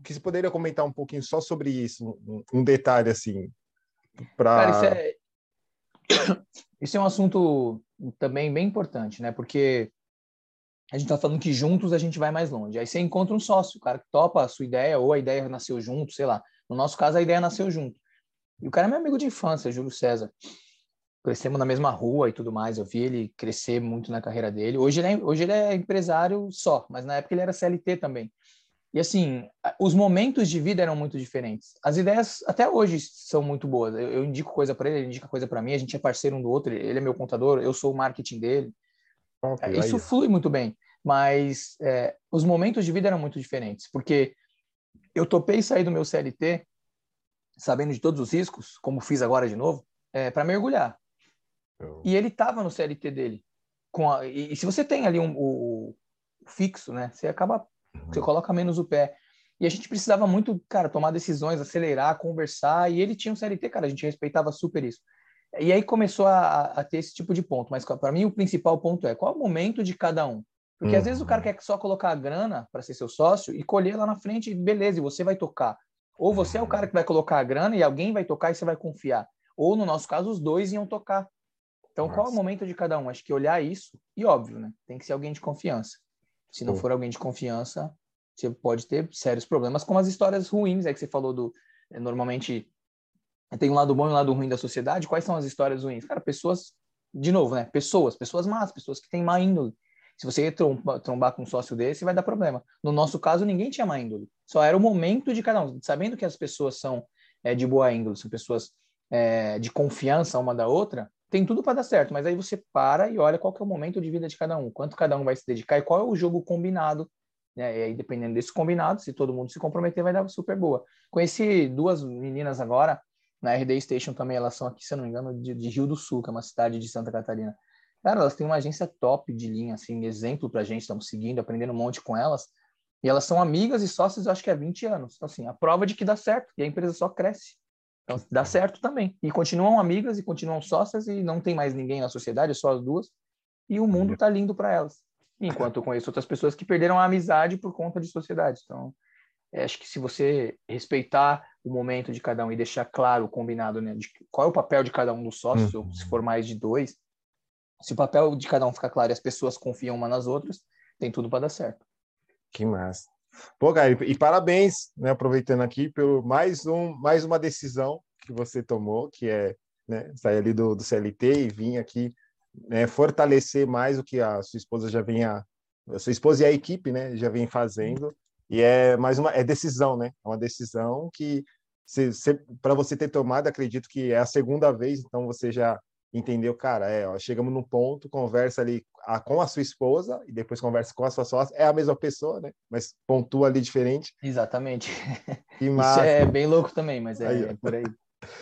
Que você poderia comentar um pouquinho só sobre isso, um, um detalhe assim, para. Isso é... isso é um assunto também bem importante, né? Porque a gente está falando que juntos a gente vai mais longe. Aí você encontra um sócio, o cara que topa a sua ideia, ou a ideia nasceu junto, sei lá. No nosso caso, a ideia nasceu junto. E o cara é meu amigo de infância, Júlio César crescemos na mesma rua e tudo mais. Eu vi ele crescer muito na carreira dele. Hoje ele é, hoje ele é empresário só, mas na época ele era CLT também. E assim, os momentos de vida eram muito diferentes. As ideias até hoje são muito boas. Eu, eu indico coisa para ele, ele indica coisa para mim. A gente é parceiro um do outro. Ele é meu contador, eu sou o marketing dele. Okay, Isso aí. flui muito bem. Mas é, os momentos de vida eram muito diferentes, porque eu topei sair do meu CLT, sabendo de todos os riscos, como fiz agora de novo, é, para mergulhar. E ele estava no CLT dele. Com a, e, e, se você tem ali um, o, o, fixo, né? Você acaba, você uhum. coloca menos o pé. E a gente precisava muito, cara, tomar decisões, acelerar, conversar. E ele tinha um CLT, cara, a gente respeitava super isso. E aí começou a, a ter esse tipo de ponto. Mas para mim o principal ponto é qual é o momento de cada um. Porque uhum. às vezes o cara uhum. quer só colocar a grana para ser seu sócio e colher lá na frente, beleza, e você vai tocar. Ou você é o cara que vai colocar a grana e alguém vai tocar e você vai confiar. Ou no nosso caso, os dois iam tocar. Então, Nossa. qual é o momento de cada um? Acho que olhar isso, e óbvio, né? Tem que ser alguém de confiança. Se não for alguém de confiança, você pode ter sérios problemas, como as histórias ruins, é que você falou do. É, normalmente tem um lado bom e um lado ruim da sociedade. Quais são as histórias ruins? Cara, pessoas, de novo, né? Pessoas, pessoas más, pessoas que têm má índole. Se você trombar, trombar com um sócio desse, vai dar problema. No nosso caso, ninguém tinha má índole. Só era o momento de cada um. Sabendo que as pessoas são é, de boa índole, são pessoas é, de confiança uma da outra, tem tudo para dar certo, mas aí você para e olha qual que é o momento de vida de cada um, quanto cada um vai se dedicar e qual é o jogo combinado. Né? E aí, dependendo desse combinado, se todo mundo se comprometer, vai dar super boa. Conheci duas meninas agora, Na RD Station também, elas são aqui, se eu não me engano, de, de Rio do Sul, que é uma cidade de Santa Catarina. Cara, elas têm uma agência top de linha, assim, exemplo pra gente, estamos seguindo, aprendendo um monte com elas. E elas são amigas e sócias, eu acho que há 20 anos. Então, assim, a prova de que dá certo e a empresa só cresce. Então, dá certo também. E continuam amigas e continuam sócias e não tem mais ninguém na sociedade, só as duas. E o mundo tá lindo para elas. Enquanto eu conheço outras pessoas que perderam a amizade por conta de sociedade. Então, é, acho que se você respeitar o momento de cada um e deixar claro, combinado, né, de qual é o papel de cada um dos sócios, uhum. se for mais de dois, se o papel de cada um ficar claro e as pessoas confiam uma nas outras, tem tudo para dar certo. Que massa. Pô, cara, e, parabéns, né, aproveitando aqui, pelo mais, um, mais uma decisão que você tomou, que é né, sair ali do, do CLT e vir aqui né, fortalecer mais o que a sua esposa já vinha, a sua esposa e a equipe, né, já vem fazendo. E é mais uma é decisão, né? É uma decisão que para você ter tomado, acredito que é a segunda vez, então você já entendeu, cara, é, ó, chegamos num ponto, conversa ali a, com a sua esposa e depois conversa com a sua sócia, é a mesma pessoa, né? Mas pontua ali diferente. Exatamente. Que Isso é bem louco também, mas é, aí, é por aí.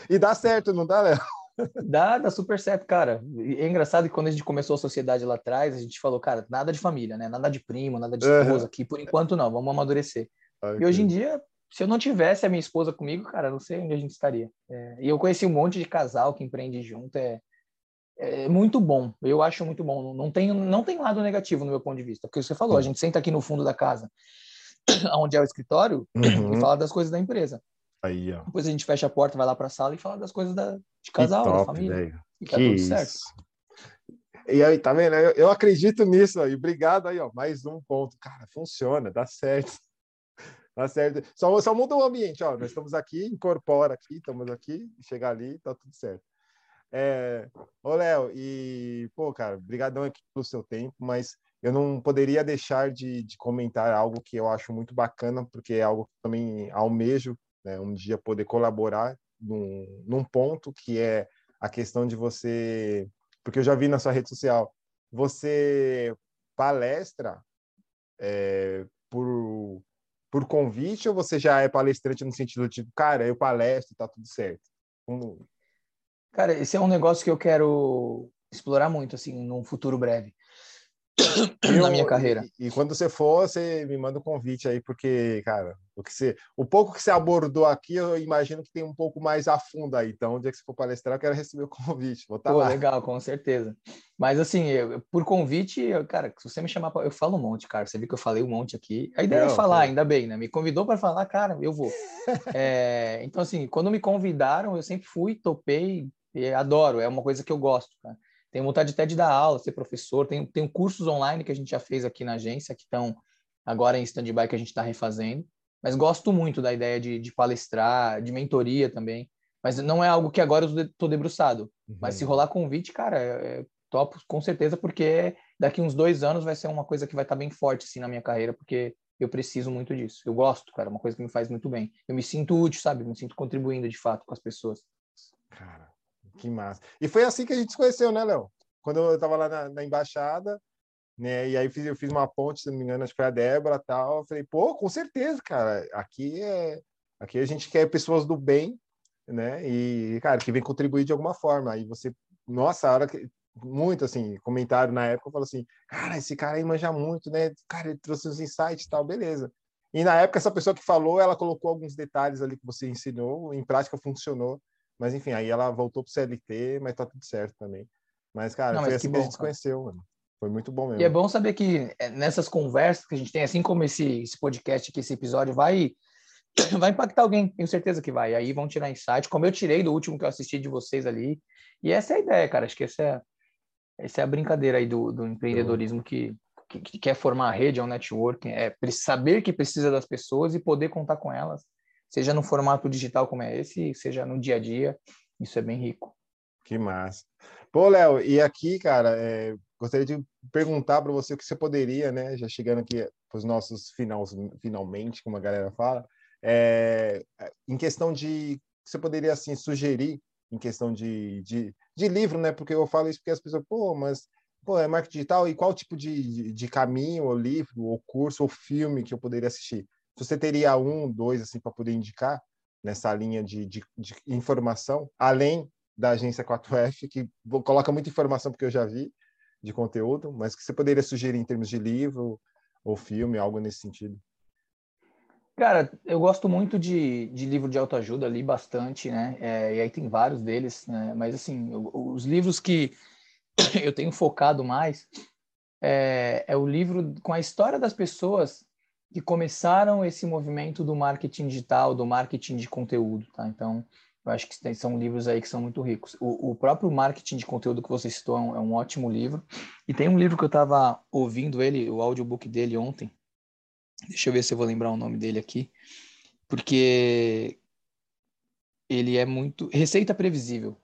E dá certo, não dá, Léo? Dá, dá super certo, cara. É engraçado que quando a gente começou a sociedade lá atrás, a gente falou, cara, nada de família, né? Nada de primo, nada de esposa aqui, por enquanto não, vamos amadurecer. E hoje em dia, se eu não tivesse a minha esposa comigo, cara, não sei onde a gente estaria. É, e eu conheci um monte de casal que empreende junto, é, é muito bom. Eu acho muito bom. Não tem, não tem lado negativo no meu ponto de vista. Porque você falou, a gente senta aqui no fundo da casa, onde é o escritório, uhum. e fala das coisas da empresa. Aí, ó. Depois a gente fecha a porta, vai lá para a sala e fala das coisas da, de casal, top, da família. Véio. E tá que tudo isso. certo. E aí, tá vendo? Eu, eu acredito nisso aí. Obrigado aí, ó. Mais um ponto. Cara, funciona, dá certo. Dá certo. Só, só muda o ambiente, ó. Nós estamos aqui, incorpora aqui, estamos aqui, chega ali, tá tudo certo. É... Ô, Léo, e, pô, cara, brigadão aqui pelo seu tempo, mas eu não poderia deixar de, de comentar algo que eu acho muito bacana, porque é algo que também almejo né, um dia poder colaborar num, num ponto que é a questão de você, porque eu já vi na sua rede social, você palestra é, por, por convite ou você já é palestrante no sentido tipo, cara, eu palestro, tá tudo certo? Como... Cara, esse é um negócio que eu quero explorar muito, assim, num futuro breve. Na minha carreira. E, e, quando você for, você me manda um convite aí, porque, cara, o, que você, o pouco que você abordou aqui, eu imagino que tem um pouco mais a fundo aí. Então, onde é que você for palestrar, eu quero receber o convite. Vou estar tá Pô, lá. legal, com certeza. Mas, assim, eu, por convite, eu, cara, se você me chamar, pra, eu falo um monte, cara. Você viu que eu falei um monte aqui. A ideia é Não, é falar, ainda bem, né? Me convidou para falar, cara, eu vou. é, então, assim, quando me convidaram, eu sempre fui, topei, e adoro. É uma coisa que eu gosto, cara. Tenho vontade até de dar aula, ser professor. Tenho, tenho cursos online que a gente já fez aqui na agência, que estão agora em stand-by, que a gente está refazendo. Mas gosto muito da ideia de, de, palestrar, de mentoria também. Mas não é algo que agora eu estou debruçado. Uhum. Mas se rolar convite, cara, é, é topo com certeza, porque daqui uns dois anos vai ser uma coisa que vai estar tá bem forte assim na minha carreira, porque eu preciso muito disso. Eu gosto, cara, é uma coisa que me faz muito bem. Eu me sinto útil, sabe? Me sinto contribuindo de fato com as pessoas. Cara, que massa. E foi assim que a gente se conheceu, né, Léo? Quando eu estava lá na, na, embaixada, né? E aí eu fiz, eu fiz uma ponte, se não me engano, acho que foi a Débora tal. Eu falei, pô, com certeza, cara. Aqui é. Aqui a gente quer pessoas do bem, né? E, cara, que vem contribuir de alguma forma. Aí você. Nossa, a hora que. Muito assim, comentário na época, eu falo assim, cara, esse cara aí manja muito, né? Cara, ele trouxe uns insights e tal, beleza. E na época, essa pessoa que falou, ela colocou alguns detalhes ali que você ensinou, em prática funcionou. Mas enfim, aí ela voltou pro CLT, mas tá tudo certo também. Mas, cara, Não, foi assim que, bom, que a gente se conheceu, mano. Foi muito bom mesmo. E é bom saber que é, nessas conversas que a gente tem, assim como esse, esse podcast aqui, esse episódio, vai, vai impactar alguém, tenho certeza que vai. Aí vão tirar insight, como eu tirei do último que eu assisti de vocês ali. E essa é a ideia, cara. Acho que essa é, essa é a brincadeira aí do, do empreendedorismo que, que, que, quer formar a rede, é um networking, é saber que precisa das pessoas e poder contar com elas seja no formato digital como é esse, seja no dia a dia. Isso é bem rico. Que massa. Pô, Léo, e aqui, cara, é, gostaria de perguntar para você o que você poderia, né, já chegando aqui para os nossos finais, finalmente, como a galera fala, é, em questão de você poderia assim sugerir em questão de, de, de, livro, né? Porque eu falo isso porque as pessoas, pô, mas pô, é marketing digital e qual tipo de, de caminho, ou livro, ou curso, ou filme que eu poderia assistir? Você teria um, dois, assim, para poder indicar, nessa linha de, de, de informação, além da agência 4F, que coloca muita informação, porque eu já vi, de conteúdo, mas que você poderia sugerir em termos de livro ou filme, algo nesse sentido? Cara, eu gosto muito de, de livro de autoajuda, li bastante, né? É, e aí tem vários deles, né? Mas, assim, os livros que eu tenho focado mais é, é o livro com a história das pessoas que começaram esse movimento do marketing digital, do marketing de conteúdo, tá? Então, eu acho que são livros aí que são muito ricos. O, o próprio marketing de conteúdo que você citou é um, é um ótimo livro. E tem um livro que eu estava ouvindo ele, o audiobook dele ontem. Deixa eu ver se eu vou lembrar o nome dele aqui. Porque ele é muito. Receita Previsível.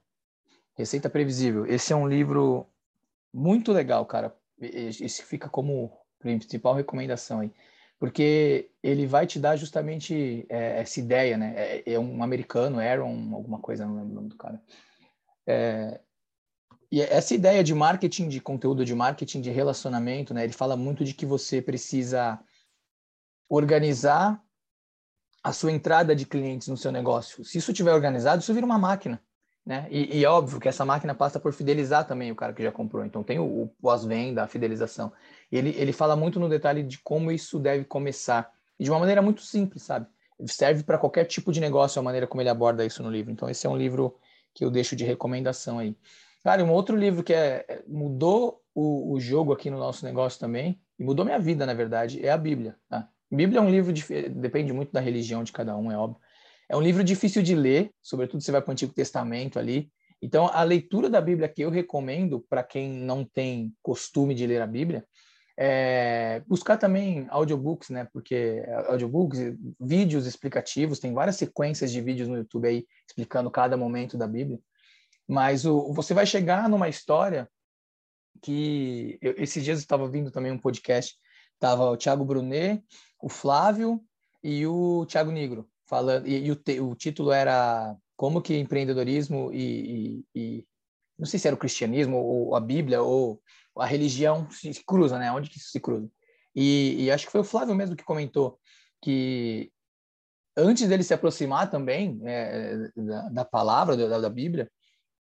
Receita Previsível. Esse é um livro muito legal, cara. Esse fica como principal recomendação aí porque ele vai te dar justamente é, essa ideia, né? É, é, um americano, Aaron, alguma coisa, não lembro o nome do cara. É, e essa ideia de marketing, de conteúdo de marketing, de relacionamento, né? Ele fala muito de que você precisa organizar a sua entrada de clientes no seu negócio. Se isso estiver organizado, isso vira uma máquina. Né? E, e, óbvio que essa máquina passa por fidelizar também o cara que já comprou. Então tem o, o pós-venda, a fidelização. Ele, ele fala muito no detalhe de como isso deve começar. E de uma maneira muito simples, sabe? Serve para qualquer tipo de negócio a maneira como ele aborda isso no livro. Então esse é um livro que eu deixo de recomendação aí. Cara, um outro livro que é, é, mudou o, o jogo aqui no nosso negócio também, e mudou minha vida, na verdade, é a Bíblia. Tá? Bíblia é um livro, de, depende muito da religião de cada um, é óbvio é um livro difícil de ler, sobretudo se vai para o Antigo Testamento ali. Então, a leitura da Bíblia que eu recomendo para quem não tem costume de ler a Bíblia é buscar também audiobooks, né? Porque audiobooks, vídeos explicativos, tem várias sequências de vídeos no YouTube aí explicando cada momento da Bíblia. Mas o, você vai chegar numa história que eu, esses dias estava vindo também um podcast, tava o Thiago Brunet, o Flávio e o Thiago Negro falando e, e o, te, o, título era como que empreendedorismo e, e, e, não sei se era o cristianismo ou a Bíblia ou a religião se cruza, né? Onde que isso se cruza? E, acho que foi o Flávio mesmo que comentou que antes dele se aproximar também é, da, da, palavra da, da Bíblia,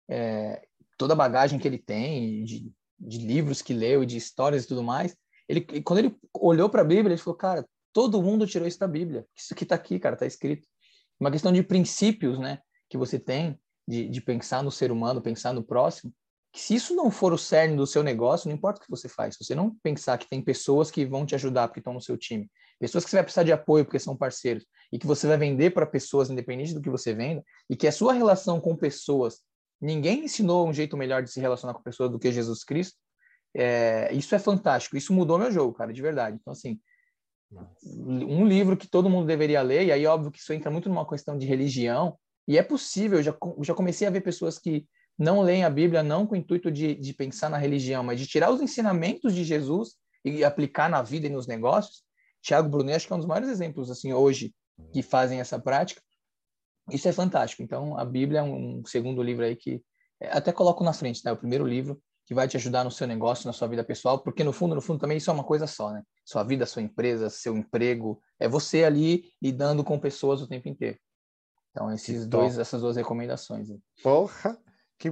é, toda a bagagem que ele tem de, de livros que leu e de histórias e tudo mais, ele quando ele olhou para a Bíblia ele falou, cara, Todo mundo tirou isso da Bíblia. Isso que está aqui, cara, está escrito. Uma questão de princípios, né, que você tem de, de pensar no ser humano, pensar no próximo. Que se isso não for o cerne do seu negócio, não importa o que você faz. Se você não pensar que tem pessoas que vão te ajudar porque estão no seu time, pessoas que você vai precisar de apoio porque são parceiros, e que você vai vender para pessoas, independente do que você venda, e que a sua relação com pessoas, ninguém ensinou um jeito melhor de se relacionar com pessoas do que Jesus Cristo, é, isso é fantástico. Isso mudou meu jogo, cara, de verdade. Então, assim, um livro que todo mundo deveria ler, e aí óbvio que isso entra muito numa questão de religião, e é possível, eu já, já comecei a ver pessoas que não leem a Bíblia não com o intuito de, de pensar na religião, mas de tirar os ensinamentos de Jesus e aplicar na vida e nos negócios. Tiago Brunet acho que é um dos maiores exemplos assim hoje que fazem essa prática. Isso é fantástico. Então a Bíblia é um segundo livro aí que é, até coloco na frente, tá? O primeiro livro que vai te ajudar no seu negócio, na sua vida pessoal, porque no fundo, no fundo também isso é uma coisa só, né? Sua vida, sua empresa, seu emprego, é você ali lidando com pessoas o tempo inteiro. Então, esses dois, essas duas recomendações. Porra! Que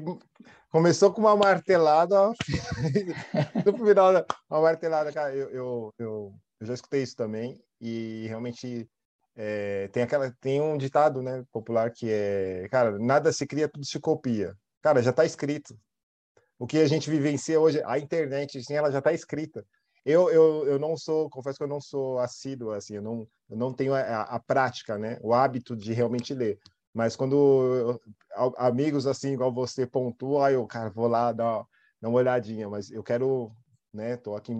começou com uma martelada, no final, uma martelada, cara, eu, eu, eu, eu já escutei isso também, e realmente é, tem aquela tem um ditado né popular que é cara nada se cria tudo se copia cara já está escrito o que a gente vivencia hoje, a internet, assim, ela já está escrita. Eu, eu, eu não sou, confesso que eu não sou assíduo, assim, eu não, eu não tenho a, a prática, né, o hábito de realmente ler. Mas quando eu, amigos assim, igual você pontua, eu, cara, vou lá dar, dar uma olhadinha, mas eu quero, né, tô aqui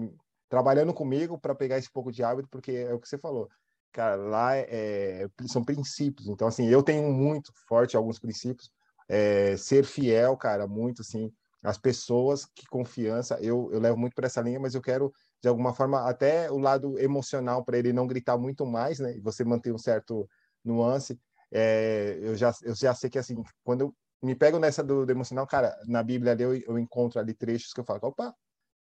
trabalhando comigo para pegar esse pouco de hábito, porque é o que você falou. Cara, lá é, é são princípios. Então, assim, eu tenho muito forte alguns princípios. É, ser fiel, cara, muito assim as pessoas, que confiança. Eu, eu levo muito para essa linha, mas eu quero, de alguma forma, até o lado emocional, para ele não gritar muito mais, né? E você manter um certo nuance. É, eu, já, eu já sei que, assim, quando eu me pego nessa do, do emocional, cara, na Bíblia ali eu, eu encontro ali trechos que eu falo, opa,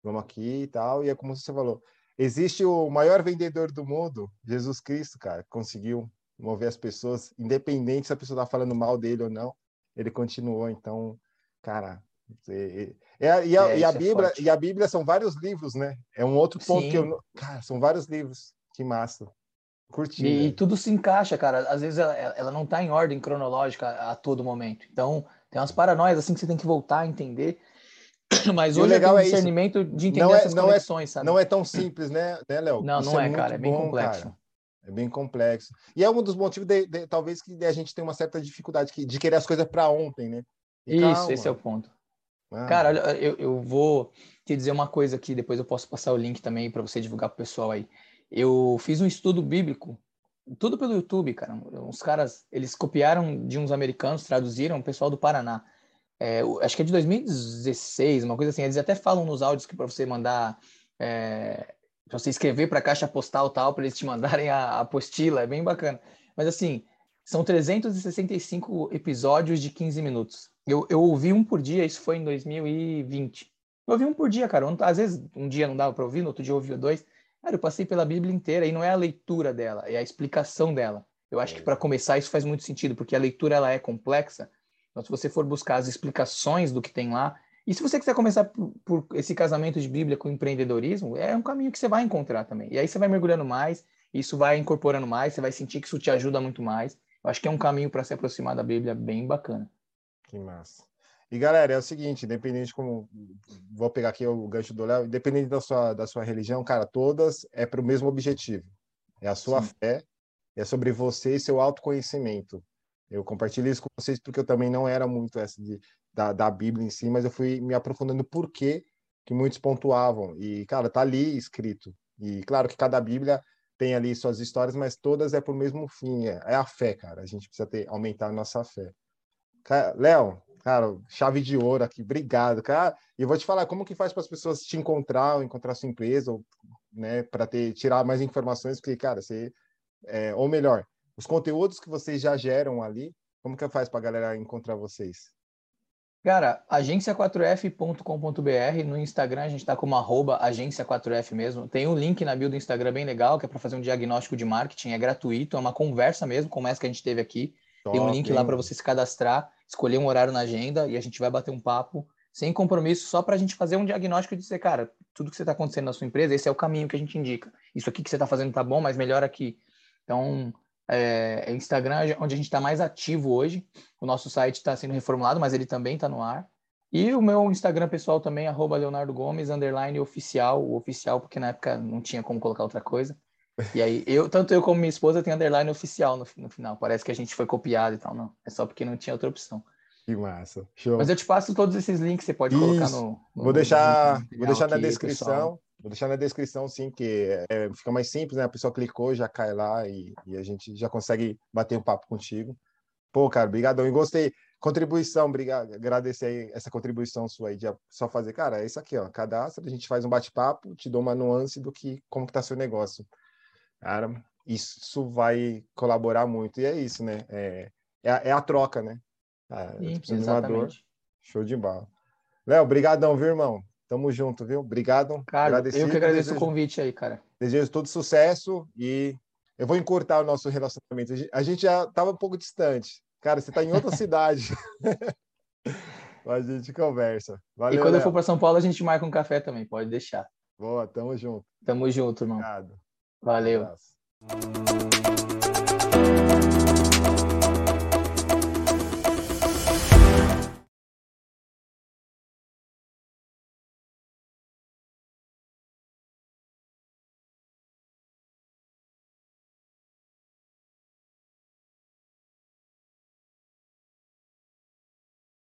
vamos aqui e tal. E é como você falou, existe o maior vendedor do mundo, Jesus Cristo, cara, conseguiu mover as pessoas, independente se a pessoa está falando mal dele ou não, ele continuou. Então, cara, é, é, e, a, é, e, a é Bíblia, e a Bíblia são vários livros, né? É um outro ponto Sim. que eu. Cara, são vários livros. Que massa. Curti. E, e, tudo se encaixa, cara. Às vezes ela, ela não está em ordem cronológica a, a, todo momento. Então, tem umas paranoias assim que você tem que voltar a entender. Mas e hoje legal é discernimento isso. de entender não é, essas não conexões, é, sabe? Não é tão simples, né, né Léo? Não, isso não é, é cara. É bem bom, complexo. Cara. É bem complexo. E é um dos motivos, de, de, talvez, que a gente tem uma certa dificuldade de querer as coisas para ontem, né? E Isso, calma. esse é o ponto. Ah. Cara, olha, eu, eu vou te dizer uma coisa aqui, depois eu posso passar o link também para você divulgar para o pessoal aí. Eu fiz um estudo bíblico, tudo pelo YouTube, cara. Uns caras, eles copiaram de uns americanos, traduziram, o pessoal do Paraná. É, acho que é de 2016, uma coisa assim. Eles até falam nos áudios que para você mandar, é, para você escrever para a caixa postal tal, para eles te mandarem a apostila, é bem bacana. Mas assim, são 365 episódios de 15 minutos. Eu, eu ouvi um por dia, isso foi em 2020. Eu ouvi um por dia, cara. Às vezes um dia não dava para ouvir, no outro dia eu ouvi dois. Cara, eu passei pela Bíblia inteira e não é a leitura dela, é a explicação dela. Eu acho que para começar isso faz muito sentido, porque a leitura ela é complexa. Então, se você for buscar as explicações do que tem lá, e se você quiser começar por, por, esse casamento de Bíblia com empreendedorismo, é um caminho que você vai encontrar também. E aí você vai mergulhando mais, isso vai incorporando mais, você vai sentir que isso te ajuda muito mais. Acho que é um caminho para se aproximar da Bíblia bem bacana. Que massa. E galera, é o seguinte, independente como vou pegar aqui o gancho do Léo, independente da sua da sua religião, cara, todas é para o mesmo objetivo. É a sua Sim. fé, é sobre você e seu autoconhecimento. Eu compartilho isso com vocês porque eu também não era muito essa de, da, da Bíblia em si, mas eu fui me aprofundando por que que muitos pontuavam. E, cara, tá ali escrito. E claro que cada Bíblia tem ali suas histórias, mas todas é por mesmo fim, é, é a fé, cara. A gente precisa ter, aumentar a nossa fé. Léo, cara, chave de ouro aqui, obrigado, cara. E vou te falar como que faz para as pessoas te encontrar, ou encontrar sua empresa, ou, né, para ter tirar mais informações, porque, cara, você, é, ou melhor, os conteúdos que vocês já geram ali, como que faz para a galera encontrar vocês? Cara, agência4f.com.br, no Instagram a gente está como arroba agência4f mesmo. Tem um link na bio do Instagram bem legal, que é para fazer um diagnóstico de marketing, é gratuito, é uma conversa mesmo, como essa que a gente teve aqui. Top, Tem um link hein? lá para você se cadastrar, escolher um horário na agenda e a gente vai bater um papo sem compromisso, só para a gente fazer um diagnóstico e dizer, cara, tudo que você está acontecendo na sua empresa, esse é o caminho que a gente indica. Isso aqui que você está fazendo tá bom, mas melhor aqui. Então, é, é Instagram onde a gente está mais ativo hoje. O nosso site está sendo reformulado, mas ele também está no ar. E o meu Instagram pessoal também, arroba Leonardo Gomes, underline oficial, o oficial, porque na época não tinha como colocar outra coisa. E aí, eu, tanto eu como minha esposa tem underline oficial no, no final. Parece que a gente foi copiado e tal, não. É só porque não tinha outra opção. Que massa. Show. Mas eu te passo todos esses links, você pode Isso. colocar no, no, Vou deixar, no vou deixar na descrição. Pessoal. Vou deixar na descrição, sim, que é, fica mais simples, né? A pessoa clicou, já cai lá e, e, a gente já consegue bater um papo contigo. Pô, cara, obrigadão. E gostei. Contribuição, obrigado. Agradecer aí essa contribuição sua aí de só fazer, cara, é isso aqui, ó. Cadastra, a gente faz um bate-papo, te dou uma nuance do que, como que tá seu negócio. Cara, isso vai colaborar muito. E é isso, né? É, é, a, é a troca, né? Ah, Sim, exatamente. Show de bola. Léo, obrigadão, viu, irmão? Tamo junto, viu? Obrigado. Cara, eu que agradeço desejo, o convite aí, cara. Desejo todo sucesso e eu vou encurtar o nosso relacionamento. A gente já estava um pouco distante. Cara, você está em outra cidade. a gente conversa. Valeu, e quando Léo. eu for para São Paulo, a gente marca um café também, pode deixar. Boa, tamo junto. Tamo junto, irmão. Obrigado. Valeu. Um